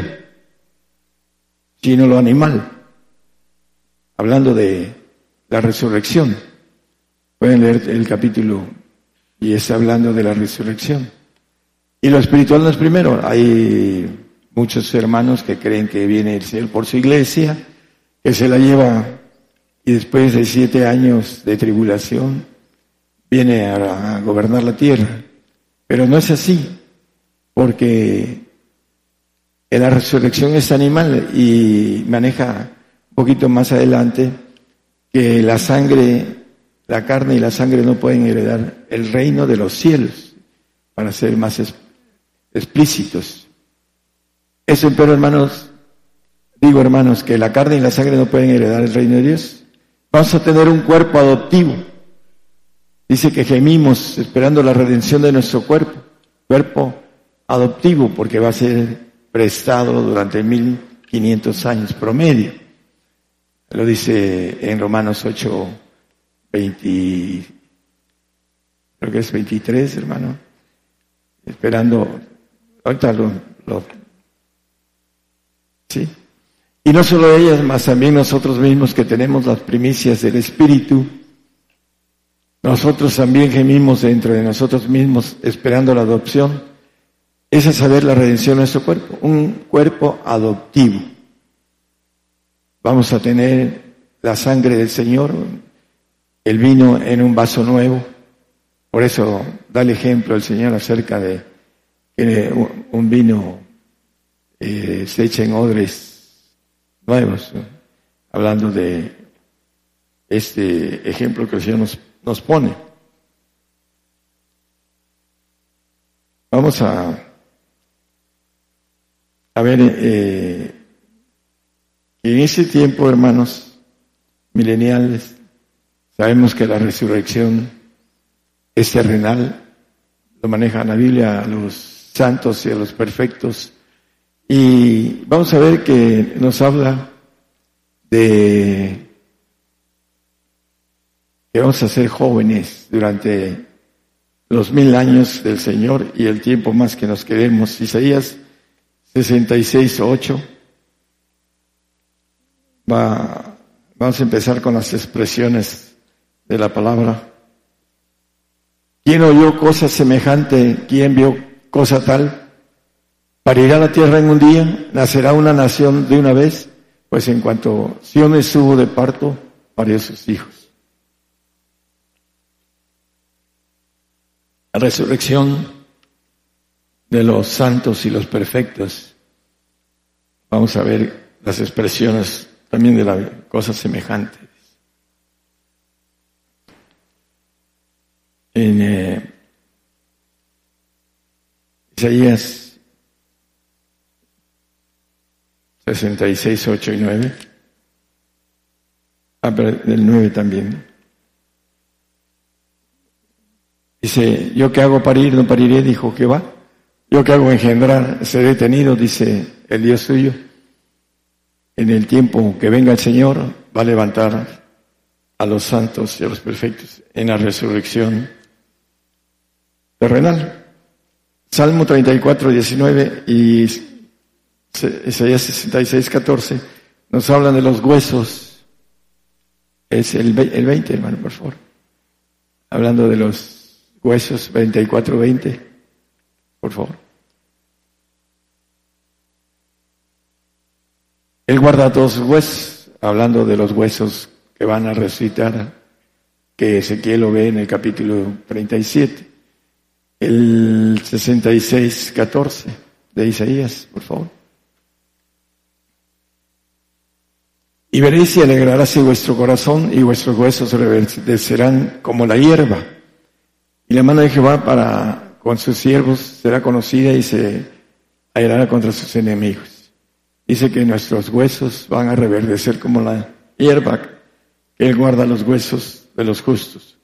sino lo animal, hablando de la resurrección. Pueden leer el capítulo y está hablando de la resurrección. Y lo espiritual no es primero. Hay muchos hermanos que creen que viene el Señor por su iglesia, que se la lleva y después de siete años de tribulación viene a, gobernar la tierra. Pero no es así, porque en la resurrección es animal y maneja un poquito más adelante que la sangre la carne y la sangre no pueden heredar el reino de los cielos, para ser más explícitos. Eso, pero hermanos, digo hermanos, que la carne y la sangre no pueden heredar el reino de Dios. Vamos a tener un cuerpo adoptivo. Dice que gemimos esperando la redención de nuestro cuerpo, cuerpo adoptivo, porque va a ser prestado durante 1500 años promedio. Lo dice en Romanos 8, 20, creo que es 23, hermano, esperando, ahorita lo, lo, sí. Y no solo ellas, más también nosotros mismos que tenemos las primicias del Espíritu, nosotros también gemimos dentro de nosotros mismos esperando la adopción, es a saber la redención de nuestro cuerpo, un cuerpo adoptivo. Vamos a tener la sangre del Señor, el vino en un vaso nuevo. Por eso da el ejemplo el Señor acerca de que un vino eh, se echa en odres nuevos, hablando de este ejemplo que el Señor nos, nos pone. Vamos a, ver, eh, en ese tiempo, hermanos mileniales, Sabemos que la resurrección es terrenal, lo maneja la Biblia a los santos y a los perfectos. Y vamos a ver que nos habla de que vamos a ser jóvenes durante los mil años del Señor y el tiempo más que nos queremos. Isaías 66, 8. Va, vamos a empezar con las expresiones de la palabra. ¿Quién oyó cosa semejante? ¿Quién vio cosa tal? ¿Parirá la tierra en un día? ¿Nacerá una nación de una vez? Pues en cuanto Sion estuvo de parto, parió sus hijos. La resurrección de los santos y los perfectos. Vamos a ver las expresiones también de la cosa semejante. en eh, Isaías 66, 8 y 9. Ah, pero del 9 también. Dice, yo que hago parir, no pariré, dijo Jehová. Yo que hago engendrar, seré tenido, dice el Dios suyo. En el tiempo que venga el Señor, va a levantar a los santos y a los perfectos en la resurrección terrenal. Salmo 34, 19 y Isaías 66, 14, nos hablan de los huesos. Es el, el 20, hermano, por favor. Hablando de los huesos, 24, 20, por favor. Él guarda todos huesos, hablando de los huesos que van a resucitar, que Ezequiel lo ve en el capítulo 37. El 66, 14 de Isaías, por favor. Y veréis y alegraráse vuestro corazón y vuestros huesos reverdecerán como la hierba. Y la mano de Jehová para con sus siervos será conocida y se airará contra sus enemigos. Dice que nuestros huesos van a reverdecer como la hierba, que Él guarda los huesos de los justos.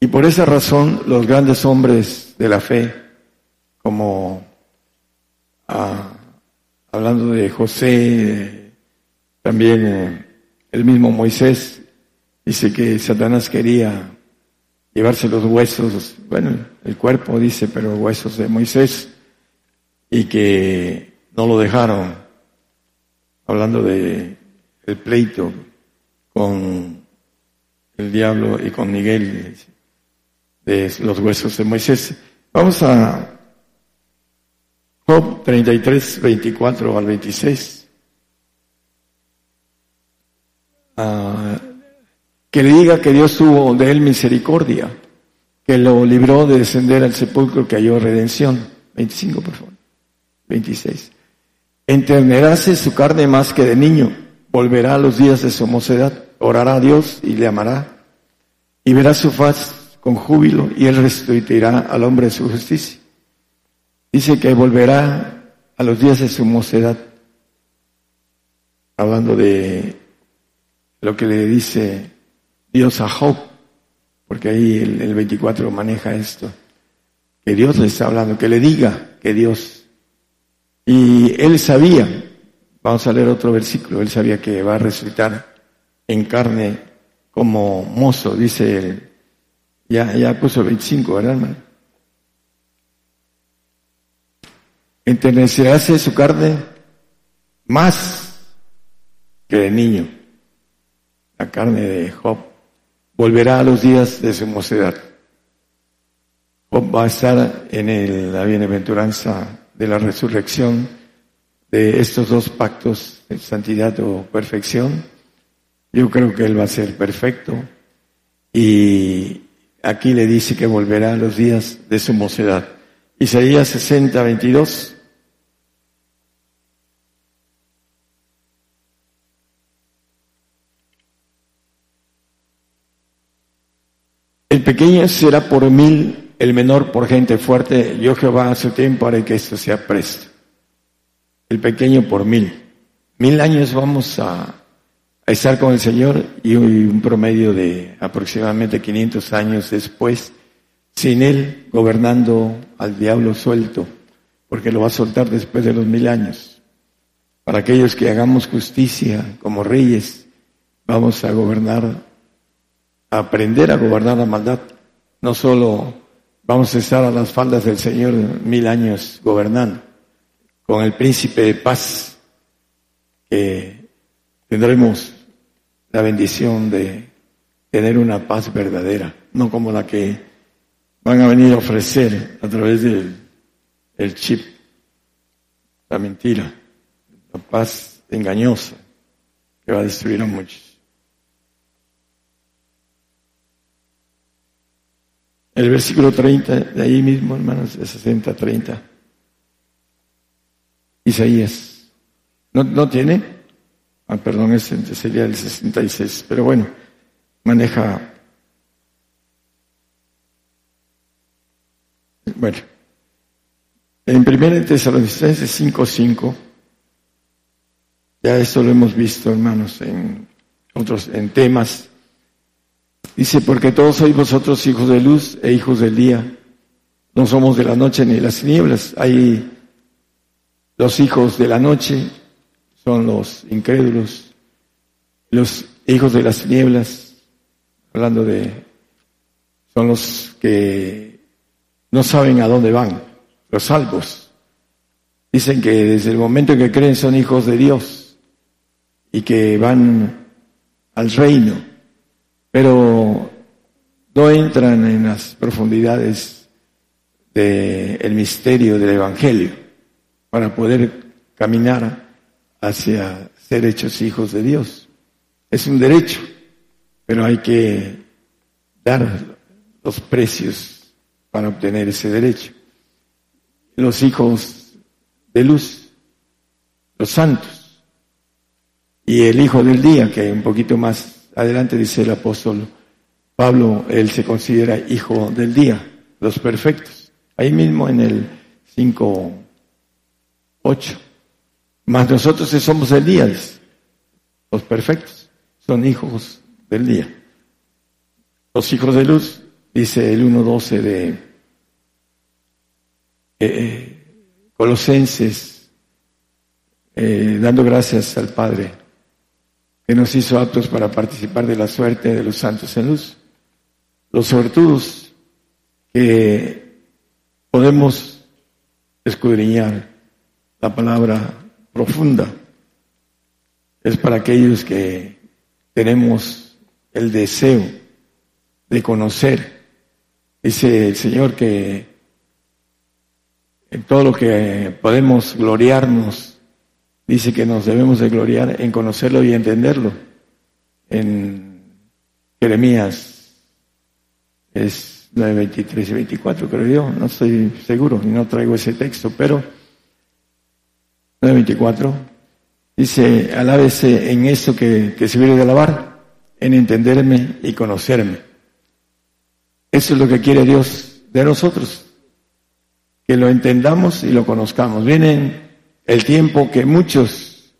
Y por esa razón los grandes hombres de la fe, como ah, hablando de José, también eh, el mismo Moisés, dice que Satanás quería llevarse los huesos, bueno, el cuerpo dice, pero huesos de Moisés, y que no lo dejaron, hablando de el pleito con el diablo y con Miguel de los huesos de Moisés. Vamos a Job 33, 24 al 26. Ah, que le diga que Dios tuvo de él misericordia, que lo libró de descender al sepulcro que halló redención. 25, por favor. 26. Enterneráse su carne más que de niño, volverá a los días de su mocedad, orará a Dios y le amará, y verá su faz con júbilo, y él restituirá al hombre su justicia. Dice que volverá a los días de su mocedad, hablando de lo que le dice Dios a Job, porque ahí el, el 24 maneja esto, que Dios le está hablando, que le diga que Dios, y él sabía, vamos a leer otro versículo, él sabía que va a resucitar en carne como mozo, dice él, ya, ya puso el 25, ¿verdad, hermano? Su carne más que de niño. La carne de Job volverá a los días de su mocedad. Va a estar en el- la bienaventuranza de la resurrección de estos dos pactos, de santidad o perfección. Yo creo que él va a ser perfecto y aquí le dice que volverá a los días de su mocedad. Isaías 60, 22. Pequeño será por mil, el menor por gente fuerte. Yo Jehová a su tiempo haré que esto sea presto. El pequeño por mil. Mil años vamos a, a estar con el Señor y un promedio de aproximadamente 500 años después, sin Él gobernando al diablo suelto, porque lo va a soltar después de los mil años. Para aquellos que hagamos justicia como reyes, vamos a gobernar aprender a gobernar la maldad. No solo vamos a estar a las faldas del Señor mil años gobernando, con el príncipe de paz, que tendremos la bendición de tener una paz verdadera, no como la que van a venir a ofrecer a través del el chip, la mentira, la paz engañosa que va a destruir a muchos. El versículo 30, de ahí mismo, hermanos, de 60, 30. Isaías. ¿No, no tiene? Ah, perdón, ese sería el 66. Pero bueno, maneja. Bueno. En 1 Tesalonicenses 5, 5. Ya esto lo hemos visto, hermanos, en otros, en temas Dice, porque todos sois vosotros hijos de luz e hijos del día. No somos de la noche ni de las tinieblas. Hay los hijos de la noche, son los incrédulos. Los hijos de las tinieblas, hablando de, son los que no saben a dónde van, los salvos. Dicen que desde el momento que creen son hijos de Dios y que van al reino, pero no entran en las profundidades del misterio del Evangelio para poder caminar hacia ser hechos hijos de Dios. Es un derecho, pero hay que dar los precios para obtener ese derecho. Los hijos de luz, los santos, y el hijo del día, que un poquito más adelante dice el apóstol Pablo, él se considera hijo del día, los perfectos. Ahí mismo en el 5, 8. Más nosotros somos el día, los perfectos, son hijos del día. Los hijos de luz, dice el 1.12 de eh, eh, Colosenses, eh, dando gracias al Padre que nos hizo aptos para participar de la suerte de los santos en luz. Los sortudos que podemos escudriñar la palabra profunda es para aquellos que tenemos el deseo de conocer. Dice el Señor que en todo lo que podemos gloriarnos, dice que nos debemos de gloriar en conocerlo y entenderlo. En Jeremías es 9, 23 y 24, creo yo, no estoy seguro y no traigo ese texto, pero 9.24, dice, alábese en esto que, que se viene de alabar, en entenderme y conocerme. Eso es lo que quiere Dios de nosotros, que lo entendamos y lo conozcamos. Viene el tiempo que muchos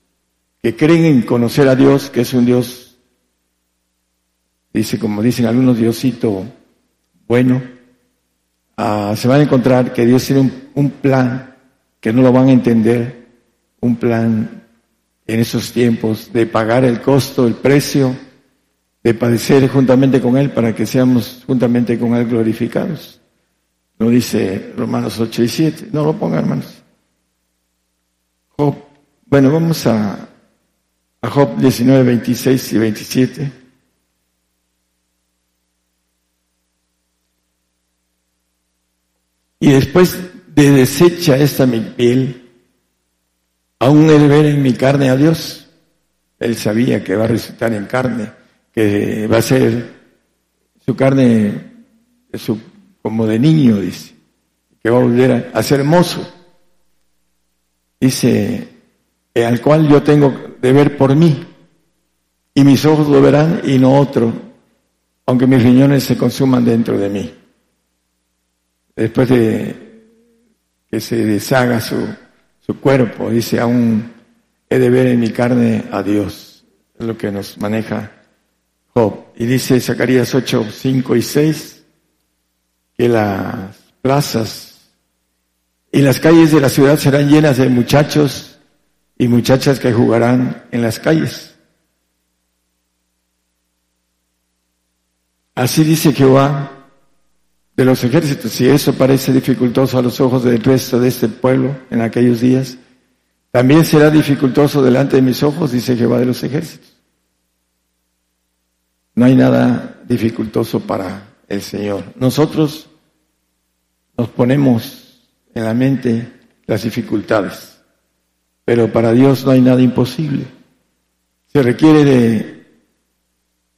que creen en conocer a Dios, que es un Dios, dice, como dicen algunos, Diosito bueno, ah, se van a encontrar que Dios tiene un, plan que no lo van a entender un plan en esos tiempos de pagar el costo, el precio, de padecer juntamente con Él para que seamos juntamente con Él glorificados. Lo dice Romanos 8 y 7. No lo pongan, hermanos. Bueno, vamos a, a Job 19, 26 y 27. Y después de deshecha esta mi piel, Aún de ver en mi carne a Dios. Él sabía que va a resucitar en carne, que va a ser su carne su, como de niño, dice, que va a volver a, ser hermoso. Dice, eh, al cual yo tengo de ver por mí, y mis ojos lo verán y no otro, aunque mis riñones se consuman dentro de mí. Después de que se deshaga su cuerpo. Dice, aún he de ver en mi carne a Dios. Es lo que nos maneja Job. Y dice Zacarías 8, 5 y 6, que las plazas y las calles de la ciudad serán llenas de muchachos y muchachas que jugarán en las calles. Así dice Jehová de los ejércitos. Si eso parece dificultoso a los ojos del resto de este pueblo en aquellos días, también será dificultoso delante de mis ojos, dice Jehová de los ejércitos. No hay nada dificultoso para el Señor. Nosotros nos ponemos en la mente las dificultades, pero para Dios no hay nada imposible. Se requiere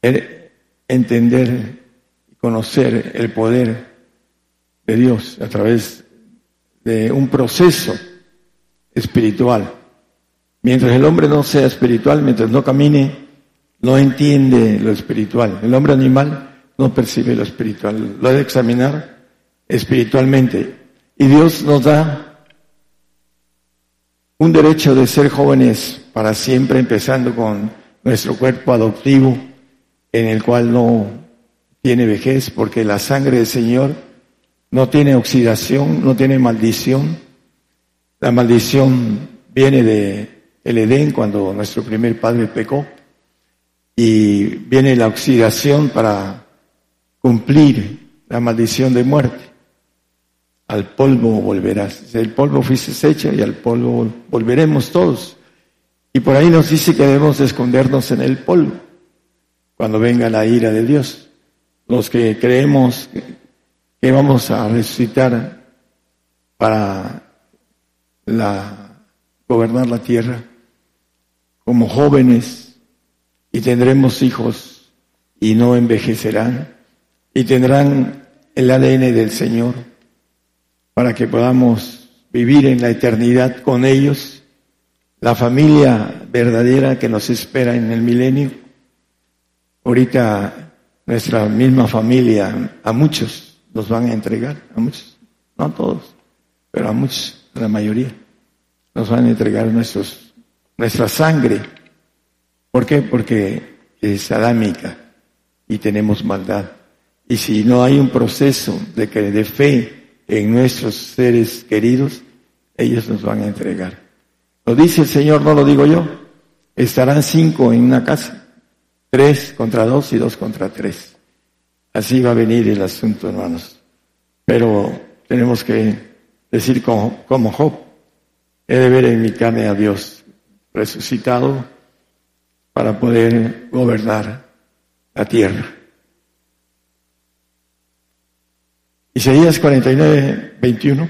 de entender y conocer el poder de Dios a través de un proceso espiritual. Mientras el hombre no sea espiritual, mientras no camine, no entiende lo espiritual. El hombre animal no percibe lo espiritual, lo ha de examinar espiritualmente. Y Dios nos da un derecho de ser jóvenes para siempre, empezando con nuestro cuerpo adoptivo, en el cual no tiene vejez, porque la sangre del Señor no tiene oxidación, no tiene maldición. La maldición viene de el Edén cuando nuestro primer padre pecó y viene la oxidación para cumplir la maldición de muerte. Al polvo volverás. El polvo fuiste hecho y al polvo volveremos todos. Y por ahí nos dice que debemos escondernos en el polvo cuando venga la ira de Dios. Los que creemos que vamos a resucitar para la, gobernar la tierra como jóvenes y tendremos hijos y no envejecerán y tendrán el ADN del Señor para que podamos vivir en la eternidad con ellos, la familia verdadera que nos espera en el milenio. Ahorita nuestra misma familia, a muchos nos van a entregar, a muchos, no a todos, pero a muchos, a la mayoría, nos van a entregar nuestros, nuestra sangre. ¿Por qué? Porque es adámica y tenemos maldad. Y si no hay un proceso de, que, de fe en nuestros seres queridos, ellos nos van a entregar. Lo dice el Señor, no lo digo yo. Estarán cinco en una casa, tres contra dos y dos contra tres. Así va a venir el asunto, hermanos. Pero tenemos que decir como, Job, he de ver en mi carne a Dios resucitado para poder gobernar la tierra. Isaías 49, 21.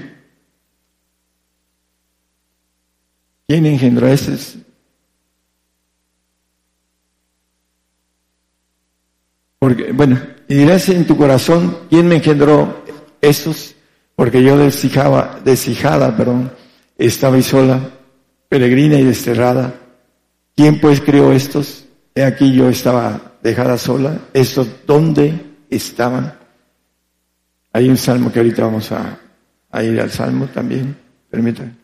¿Quién engendró a? Porque, bueno, y dirás en tu corazón, ¿quién me engendró estos? Porque yo deshijaba, deshijada, perdón, estaba y sola, peregrina y desterrada. ¿Quién pues creó estos? He aquí yo estaba dejada sola. ¿Estos dónde estaban? Hay un salmo que ahorita vamos a, ir al salmo también. Permítanme.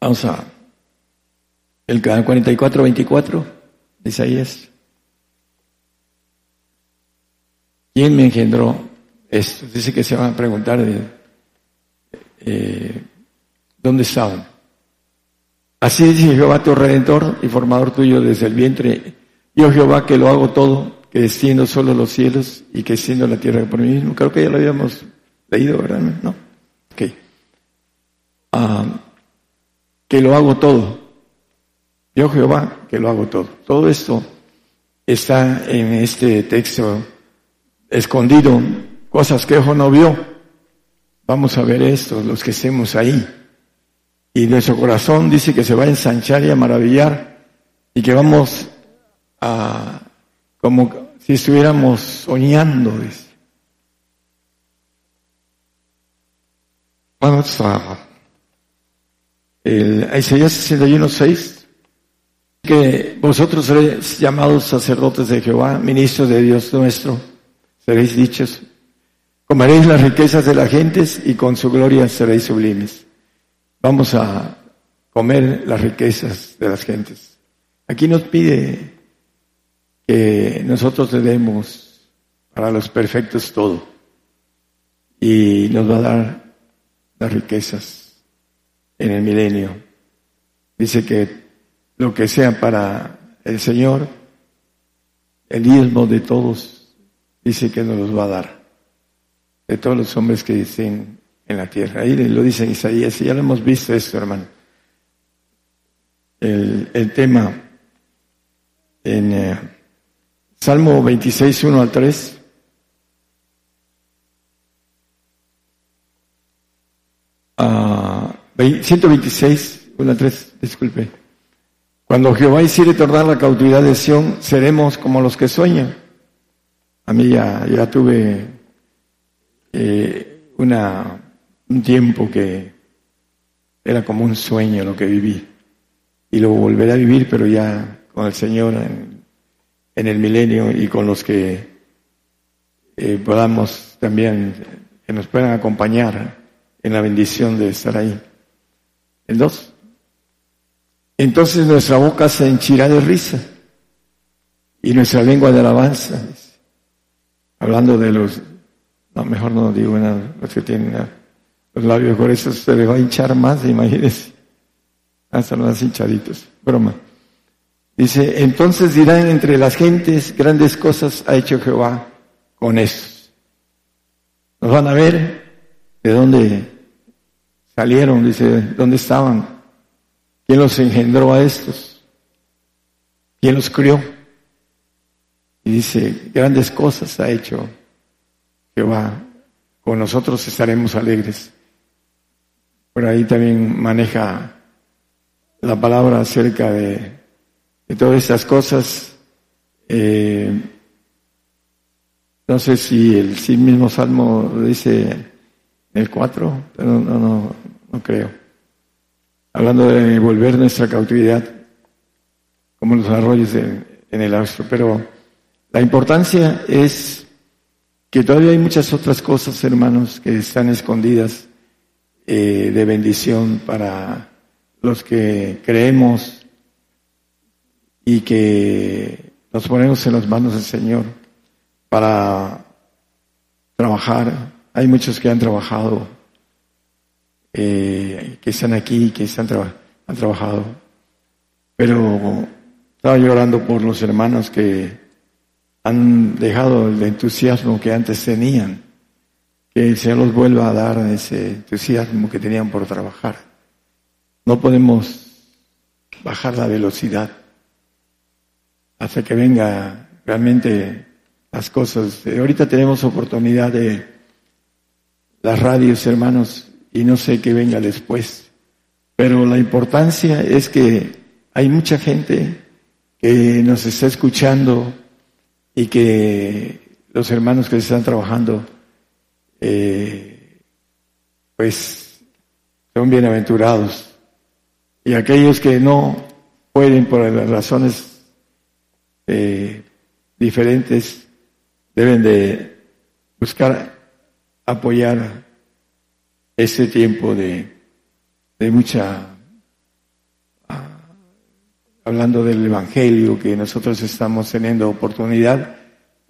Vamos a el canal 44, 24 de Isaías. ¿Quién me engendró esto? Dice que se van a preguntar de, eh, dónde estaban. Así dice Jehová tu redentor y formador tuyo desde el vientre. Yo Jehová que lo hago todo que desciendo solo los cielos y que desciendo la tierra por mí mismo. Creo que ya lo habíamos leído, ¿verdad? ¿No? Ok. Ah, que lo hago todo. Yo Jehová, que lo hago todo. Todo esto está en este texto escondido, cosas que ojo no vio. Vamos a ver esto, los que estemos ahí. Y nuestro corazón dice que se va a ensanchar y a maravillar y que vamos a como si estuviéramos soñando. Vamos a el Isaías 61, 6, que vosotros seréis llamados sacerdotes de Jehová, ministros de Dios nuestro, seréis dichos, comeréis las riquezas de las gentes y con su gloria seréis sublimes. Vamos a comer las riquezas de las gentes. Aquí nos pide que nosotros le demos para los perfectos todo y nos va a dar las riquezas en el milenio. Dice que lo que sea para el Señor, el diezmo de todos, dice que nos los va a dar, de todos los hombres que dicen en la tierra. Ahí lo dice Isaías, y ya lo hemos visto esto, hermano. El, el tema en eh, Salmo 26, 1 al 3. Uh, 126, 1 al 3, disculpe. Cuando Jehová hiciere tornar la cautividad de Sión, seremos como los que sueñan. A mí ya, ya tuve eh, una, un tiempo que era como un sueño lo que viví. Y lo volveré a vivir, pero ya con el Señor en, en el milenio y con los que eh, podamos también, que nos puedan acompañar en la bendición de estar ahí. El dos. Entonces nuestra boca se henchirá de risa y nuestra lengua de alabanza. Hablando de los, no, mejor no digo nada, los que tienen los labios eso se les va a hinchar más, imagínense. Hasta los más hinchaditos. Broma. Dice, entonces dirán entre las gentes, grandes cosas ha hecho Jehová con estos. Nos van a ver de dónde salieron, dice, dónde estaban, quién los engendró a estos, quién los crió. Y dice, grandes cosas ha hecho Jehová, con nosotros estaremos alegres. Por ahí también maneja la palabra acerca de, de todas estas cosas. Eh, no sé si el sí mismo Salmo lo dice el 4, pero no, no, no creo. Hablando de volver nuestra cautividad como los arroyos de- en el astro. Pero la importancia es que todavía hay muchas otras cosas, hermanos, que están escondidas eh, de bendición para los que creemos y que nos ponemos en las manos del Señor para trabajar. Hay muchos que han trabajado, eh, que están aquí, que están han trabajado, pero estaba llorando por los hermanos que han dejado el entusiasmo que antes tenían, que el Señor los vuelva a dar ese entusiasmo que tenían por trabajar. No podemos bajar la velocidad hasta que venga realmente las cosas. Eh, Ahorita tenemos oportunidad de las radios, hermanos, y no sé qué venga después. Pero la importancia es que hay mucha gente que nos está escuchando y que los hermanos que están trabajando, eh, pues son bienaventurados. Y aquellos que no pueden por las razones eh, diferentes, deben de buscar apoyar ese tiempo de, de mucha, ah, hablando del Evangelio, que nosotros estamos teniendo oportunidad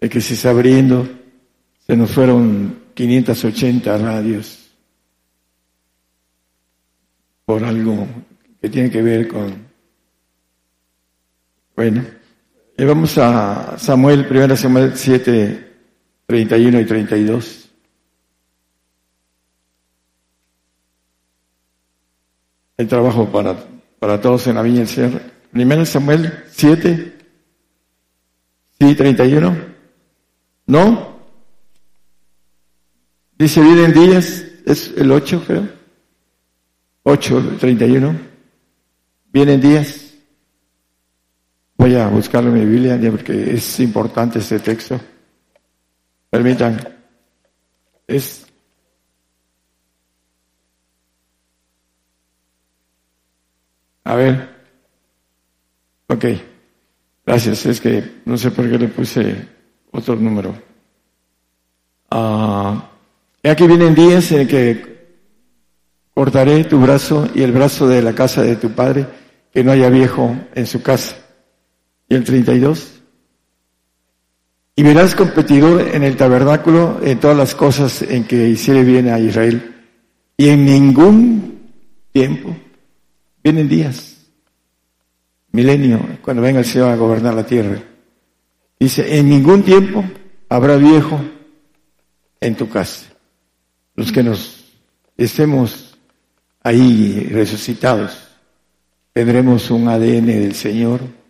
de que se está abriendo, se nos fueron 580 radios por algo que tiene que ver con, bueno, y vamos a Samuel, 1 Samuel 7, 31 y 32. Hay trabajo para, para todos en la viña del Señor. 1 Samuel 7, sí, 31. ¿No? Dice, vienen días, es el 8 creo. 8, 31. Vienen días. Voy a buscarlo en mi Biblia porque es importante este texto. Permitan. Es A ver. Ok. Gracias. Es que no sé por qué le puse otro número. Ah, y aquí vienen días en que cortaré tu brazo y el brazo de la casa de tu padre, que no haya viejo en su casa. Y el 32. Y verás competidor en el tabernáculo en todas las cosas en que hiciere bien a Israel. Y en ningún tiempo vienen días, milenio, cuando venga el Señor a gobernar la tierra. Dice, en ningún tiempo habrá viejo en tu casa. Los que nos estemos ahí resucitados, tendremos un ADN del Señor,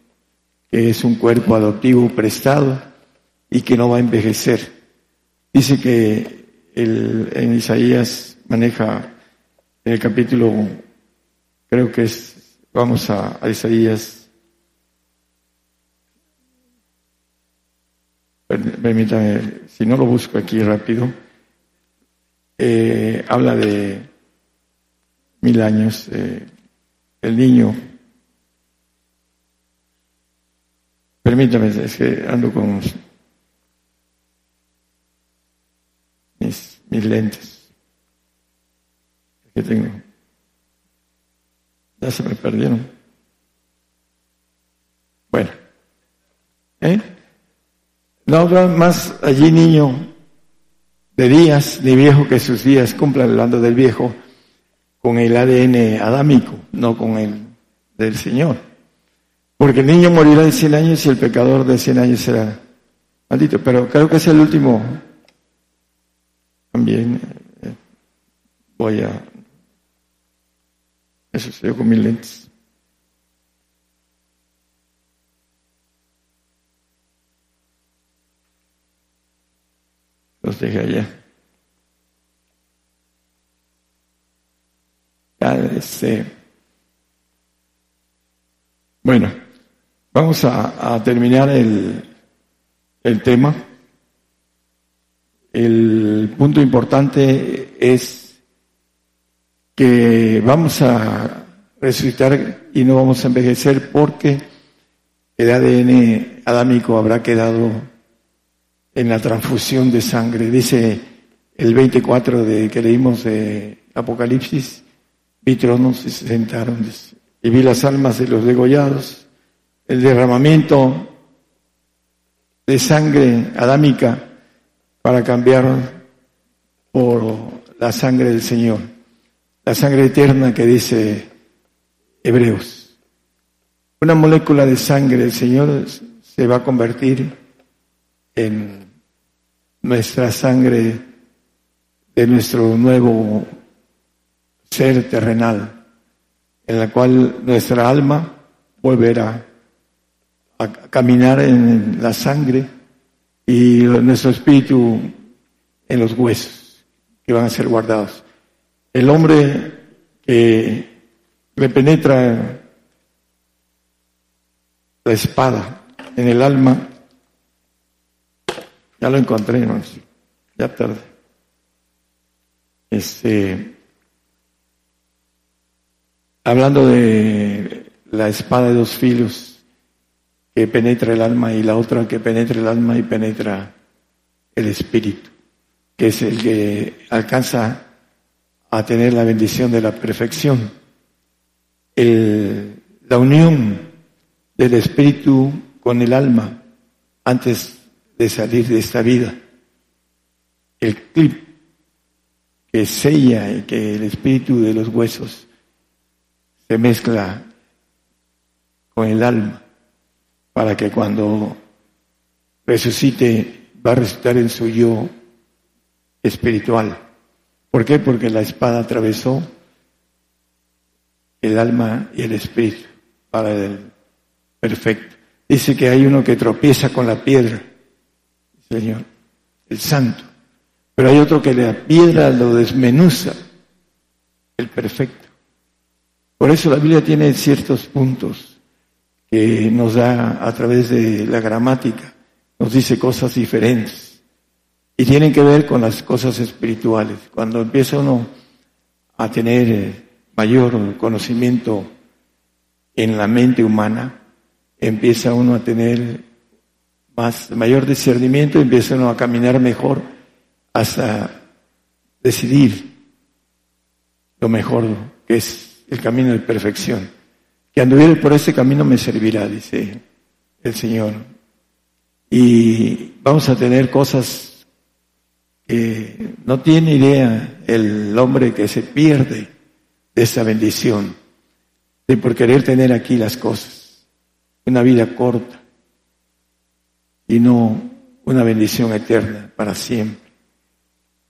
es un cuerpo adoptivo prestado y que no va a envejecer. Dice que el, en Isaías maneja en el capítulo, creo que es, vamos a, Isaías, Per- permítame, si no lo busco aquí rápido, eh, habla de mil años, eh, el niño, permítame, es que ando con mis, mis lentes que tengo. Ya se me perdieron. Bueno. ¿Eh? No habrá más allí niño de días ni viejo que sus días cumplan hablando del viejo con el ADN adámico, no con el del Señor. Porque el niño morirá de 100 años y el pecador de 100 años será maldito. Pero creo que es el último también eh, voy a... Eso se con mis lentes. Los dejé allá. Ya, este, bueno, vamos a, terminar el, el tema. El punto importante es que vamos a resucitar y no vamos a envejecer porque el ADN adámico habrá quedado en la transfusión de sangre. Dice el 24 de que leímos de Apocalipsis, vi tronos y se sentaron y vi las almas de los degollados, el derramamiento de sangre adámica para cambiar por la sangre del Señor, la sangre eterna que dice Hebreos. Una molécula de sangre del Señor se va a convertir en nuestra sangre de nuestro nuevo ser terrenal, en la cual nuestra alma volverá a caminar en la sangre y nuestro espíritu en los huesos que van a ser guardados. El hombre que le penetra la espada en el alma, ya lo encontré, ¿no? ya tarde. Este, hablando de la espada de dos filos que penetra el alma y la otra que penetra el alma y penetra el espíritu, que es el que alcanza a tener la bendición de la perfección. El, la unión del espíritu con el alma antes de salir de esta vida. El clip que sella y que el espíritu de los huesos se mezcla con el alma para que cuando resucite va a resucitar en su yo espiritual. ¿Por qué? Porque la espada atravesó el alma y el espíritu para el perfecto. Dice que hay uno que tropieza con la piedra, Señor, el santo. Pero hay otro que la piedra lo desmenuza, el perfecto. Por eso la Biblia tiene ciertos puntos que nos da a través de la gramática, nos dice cosas diferentes y tienen que ver con las cosas espirituales. Cuando empieza uno a tener eh, mayor conocimiento en la mente humana, empieza uno a tener más, mayor discernimiento, empieza uno a caminar mejor hasta decidir lo mejor que es el camino de perfección. Que anduviere por ese camino me servirá, dice el Señor. Y vamos a tener cosas que no tiene idea el hombre que se pierde de esa bendición, de por querer tener aquí las cosas, una vida corta y no una bendición eterna para siempre.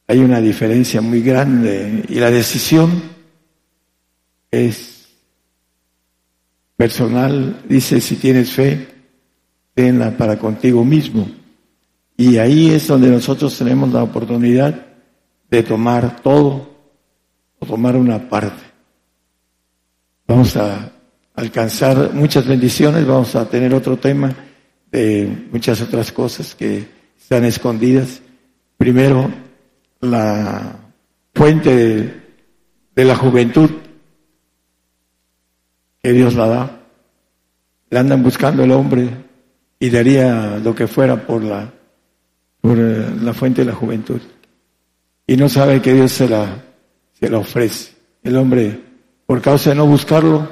Hay una diferencia muy grande y la decisión es personal, dice, si tienes fe, tenla para contigo mismo. Y ahí es donde nosotros tenemos la oportunidad de tomar todo o tomar una parte. Vamos a alcanzar muchas bendiciones, vamos a tener otro tema de muchas otras cosas que están escondidas. Primero, la fuente de, de la juventud que Dios la da. Le andan buscando el hombre y daría lo que fuera por la, por eh, la fuente de la juventud. Y no sabe que Dios se la, se la ofrece. El hombre, por causa de no buscarlo,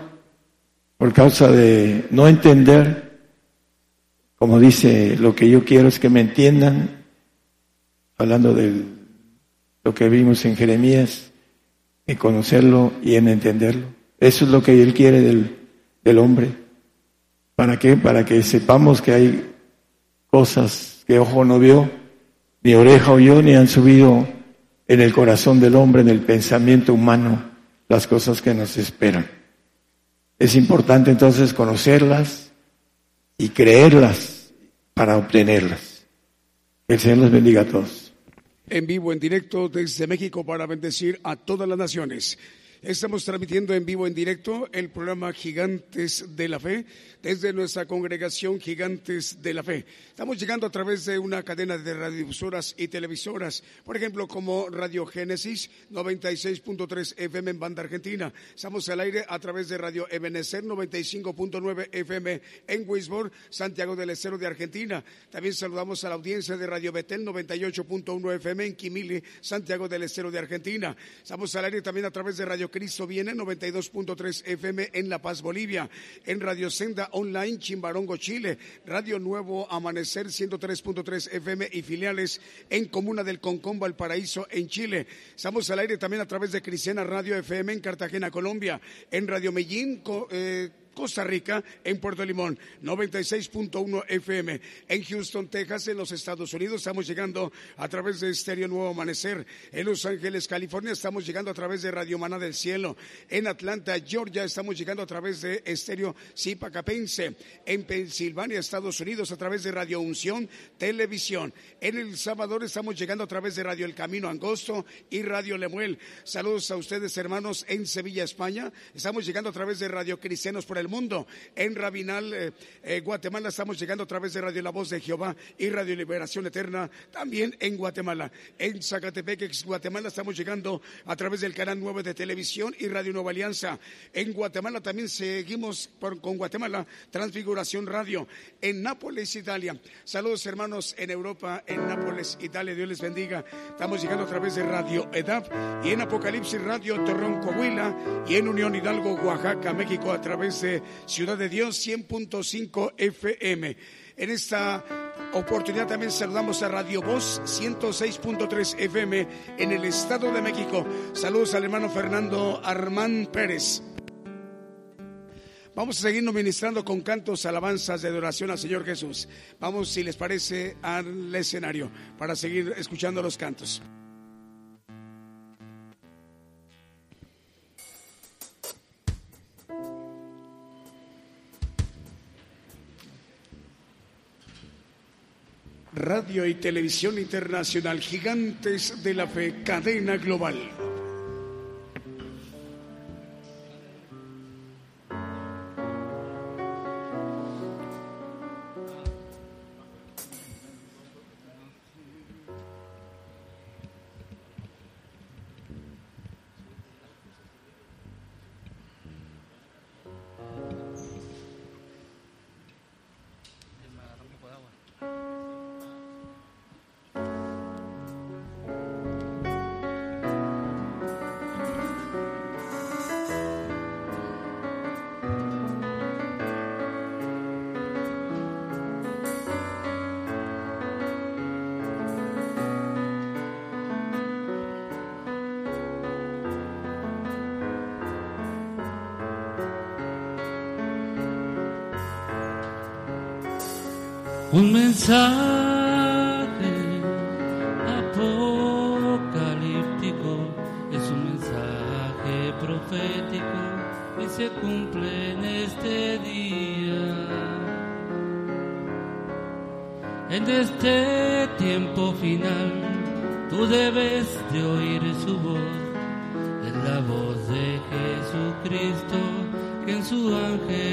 por causa de no entender, como dice, lo que yo quiero es que me entiendan, hablando de lo que vimos en Jeremías, en conocerlo y en entenderlo. Eso es lo que Él quiere del, hombre. ¿Para qué? Para que sepamos que hay cosas que ojo no vio, ni oreja oyó, ni han subido en el corazón del hombre, en el pensamiento humano, las cosas que nos esperan. Es importante entonces conocerlas y creerlas para obtenerlas. Que el Señor los bendiga a todos. En vivo, en directo desde México para bendecir a todas las naciones. Estamos transmitiendo en vivo, en directo, el programa Gigantes de la Fe desde nuestra congregación Gigantes de la Fe. Estamos llegando a través de una cadena de radiodifusoras y televisoras, por ejemplo, como Radio Génesis 96.3 FM en banda argentina. Estamos al aire a través de Radio Ebenezer 95.9 FM en Wisborne, Santiago del Estero de Argentina. También saludamos a la audiencia de Radio Betel 98.1 FM en Quimili, Santiago del Estero de Argentina. Estamos al aire también a través de Radio Cristo Viene 92.3 FM en La Paz, Bolivia. En Radio Senda Online Chimbarongo, Chile. Radio Nuevo Amanecer 103.3 FM y filiales en Comuna del Concón, Valparaíso, en Chile. Estamos al aire también a través de Cristiana Radio FM en Cartagena, Colombia. En Radio Medellín, eh, Costa Rica, en Puerto Limón, 96.1 FM. En Houston, Texas, en los Estados Unidos, estamos llegando a través de Estéreo Nuevo Amanecer. En Los Ángeles, California, estamos llegando a través de Radio Maná del Cielo. En Atlanta, Georgia, estamos llegando a través de Estéreo Zipacapense. En Pensilvania, Estados Unidos, a través de Radio Unción Televisión. En El Salvador, estamos llegando a través de Radio El Camino Angosto y Radio Lemuel. Saludos a ustedes, hermanos, en Sevilla, España. Estamos llegando a través de Radio Cristianos por el Mundo. En Rabinal, eh, eh, Guatemala, estamos llegando a través de Radio La Voz de Jehová y Radio Liberación Eterna, también en Guatemala. En Zacatepec, Guatemala, estamos llegando a través del canal 9 de televisión y Radio Nueva Alianza. En Guatemala también seguimos con Guatemala, Transfiguración Radio. En Nápoles, Italia. Saludos, hermanos, en Europa, en Nápoles, Italia. Dios les bendiga. Estamos llegando a través de Radio EDAP y en Apocalipsis Radio Torreón, Coahuila y en Unión Hidalgo, Oaxaca, México, a través de Ciudad de Dios 100.5 FM. En esta oportunidad también saludamos a Radio Voz 106.3 FM en el Estado de México. Saludos al hermano Fernando Armán Pérez. Vamos a seguirnos ministrando con cantos, alabanzas de adoración al Señor Jesús. Vamos, si les parece, al escenario para seguir escuchando los cantos. Radio y Televisión Internacional, Gigantes de la Fe, cadena global. Un mensaje apocalíptico es un mensaje profético y se cumple en este día. En este tiempo final tú debes de oír su voz, es la voz de Jesucristo que en su ángel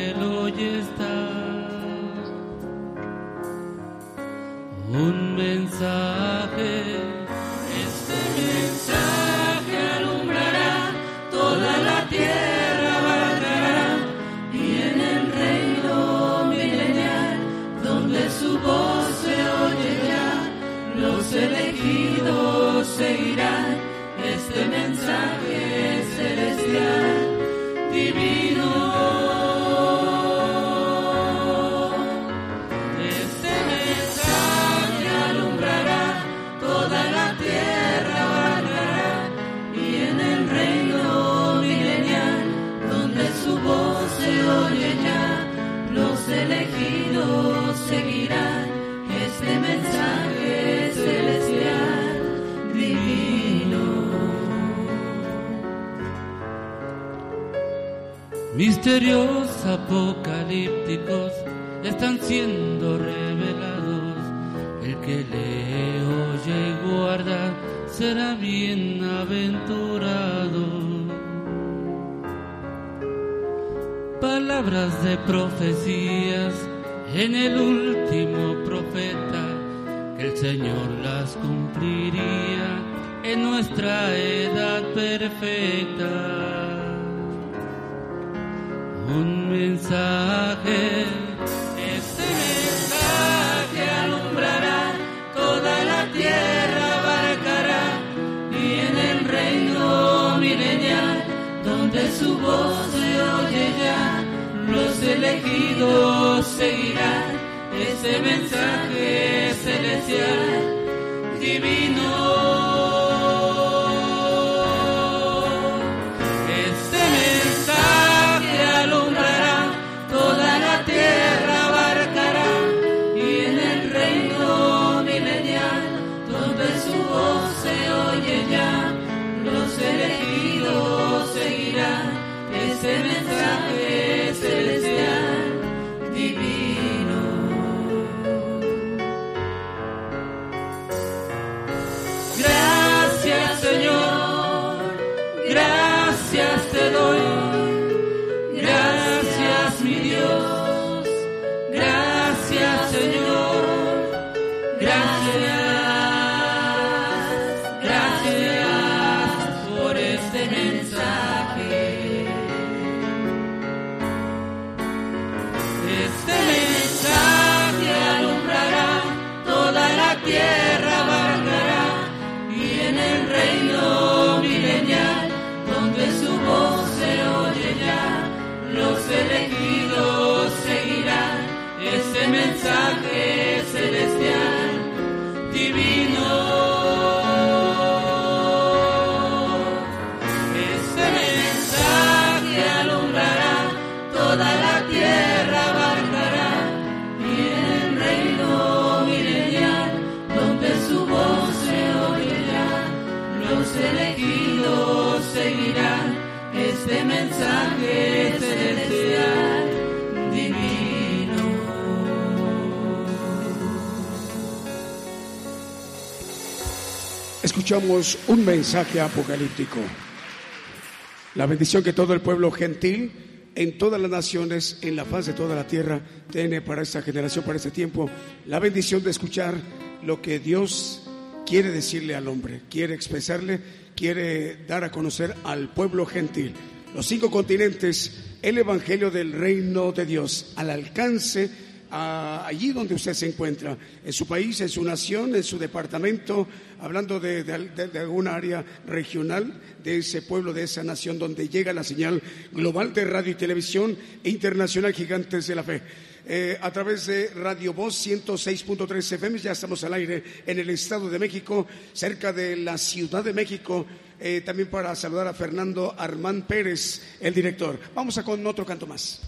Un mensaje apocalíptico. La bendición que todo el pueblo gentil en todas las naciones, en la faz de toda la tierra, tiene para esta generación, para este tiempo, la bendición de escuchar lo que Dios quiere decirle al hombre, quiere expresarle, quiere dar a conocer al pueblo gentil. Los cinco continentes, el Evangelio del Reino de Dios, al alcance allí donde usted se encuentra, en su país, en su nación, en su departamento, hablando de- de alguna área regional de ese pueblo, de esa nación donde llega la señal global de radio y televisión e internacional Gigantes de la Fe. Eh, a través de Radio Voz 106.3 FM, ya estamos al aire en el Estado de México, cerca de la Ciudad de México. Eh, también para saludar a Fernando Armán Pérez, el director. Vamos a con otro canto más.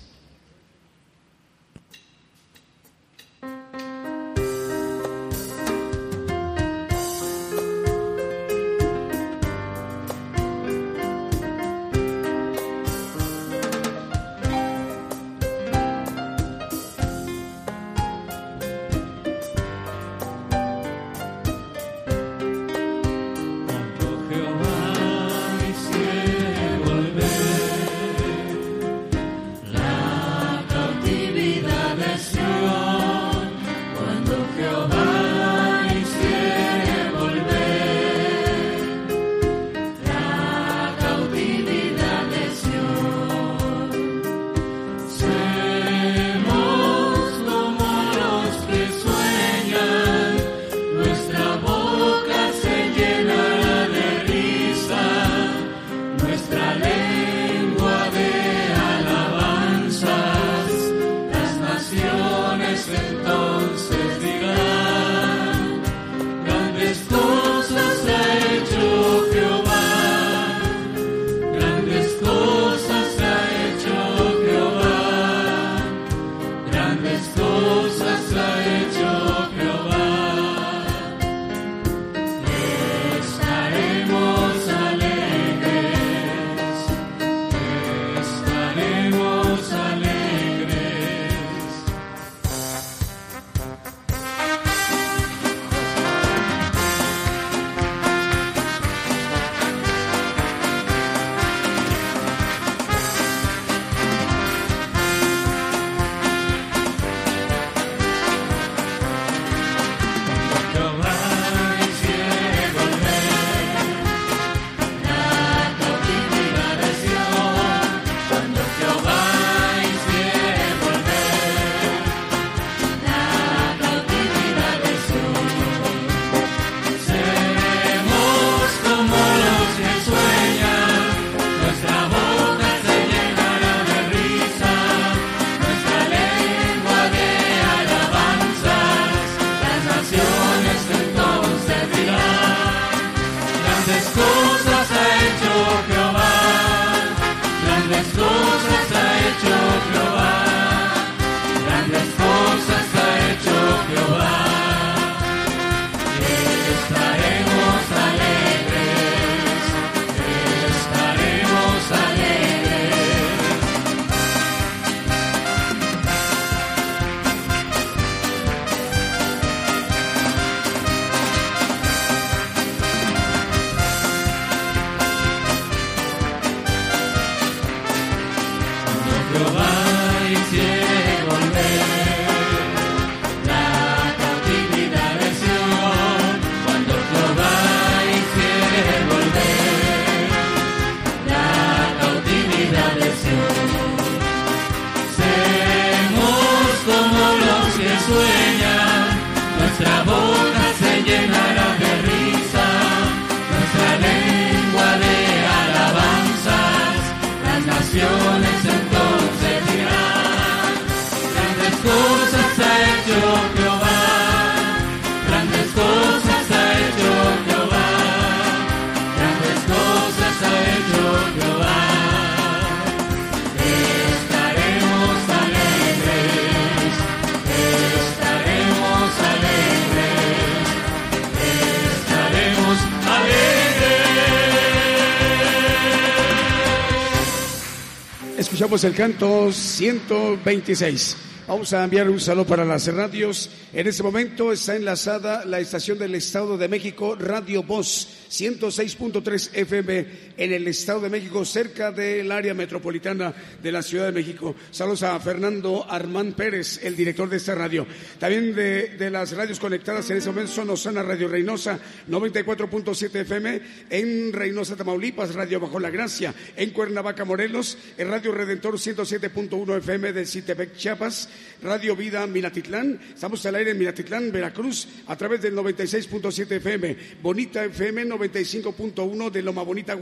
El canto 126. Vamos a enviar un saludo para las radios. En este momento está enlazada la estación del Estado de México, Radio Voz 106.3 FM en el Estado de México, cerca del área metropolitana de la Ciudad de México. Saludos a Fernando Armán Pérez, el director de esta radio. También de, las radios conectadas en este momento son Osana Radio Reynosa 94.7 FM, en Reynosa, Tamaulipas, Radio Bajo la Gracia, en Cuernavaca, Morelos, en Radio Redentor 107.1 FM de Citepec, Chiapas, Radio Vida Minatitlán, estamos al aire en Minatitlán, Veracruz, a través del 96.7 FM, Bonita FM 95.1 de Loma Bonita,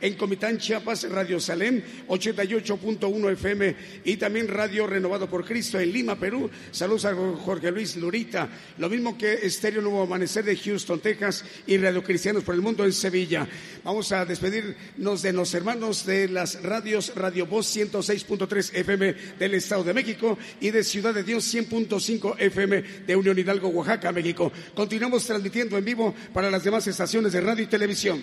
En Comitán, Chiapas, Radio Salem 88.1 FM y también Radio Renovado por Cristo en Lima, Perú. Saludos a Jorge Luis Lurita, lo mismo que Estéreo Nuevo Amanecer de Houston, Texas y Radio Cristianos por el Mundo en Sevilla. Vamos a despedirnos de los hermanos de las radios Radio Voz 106.3 FM del Estado de México y de Ciudad de Dios 100.5 FM de Unión Hidalgo, Oaxaca, México. Continuamos transmitiendo en vivo para las demás estaciones de radio y televisión.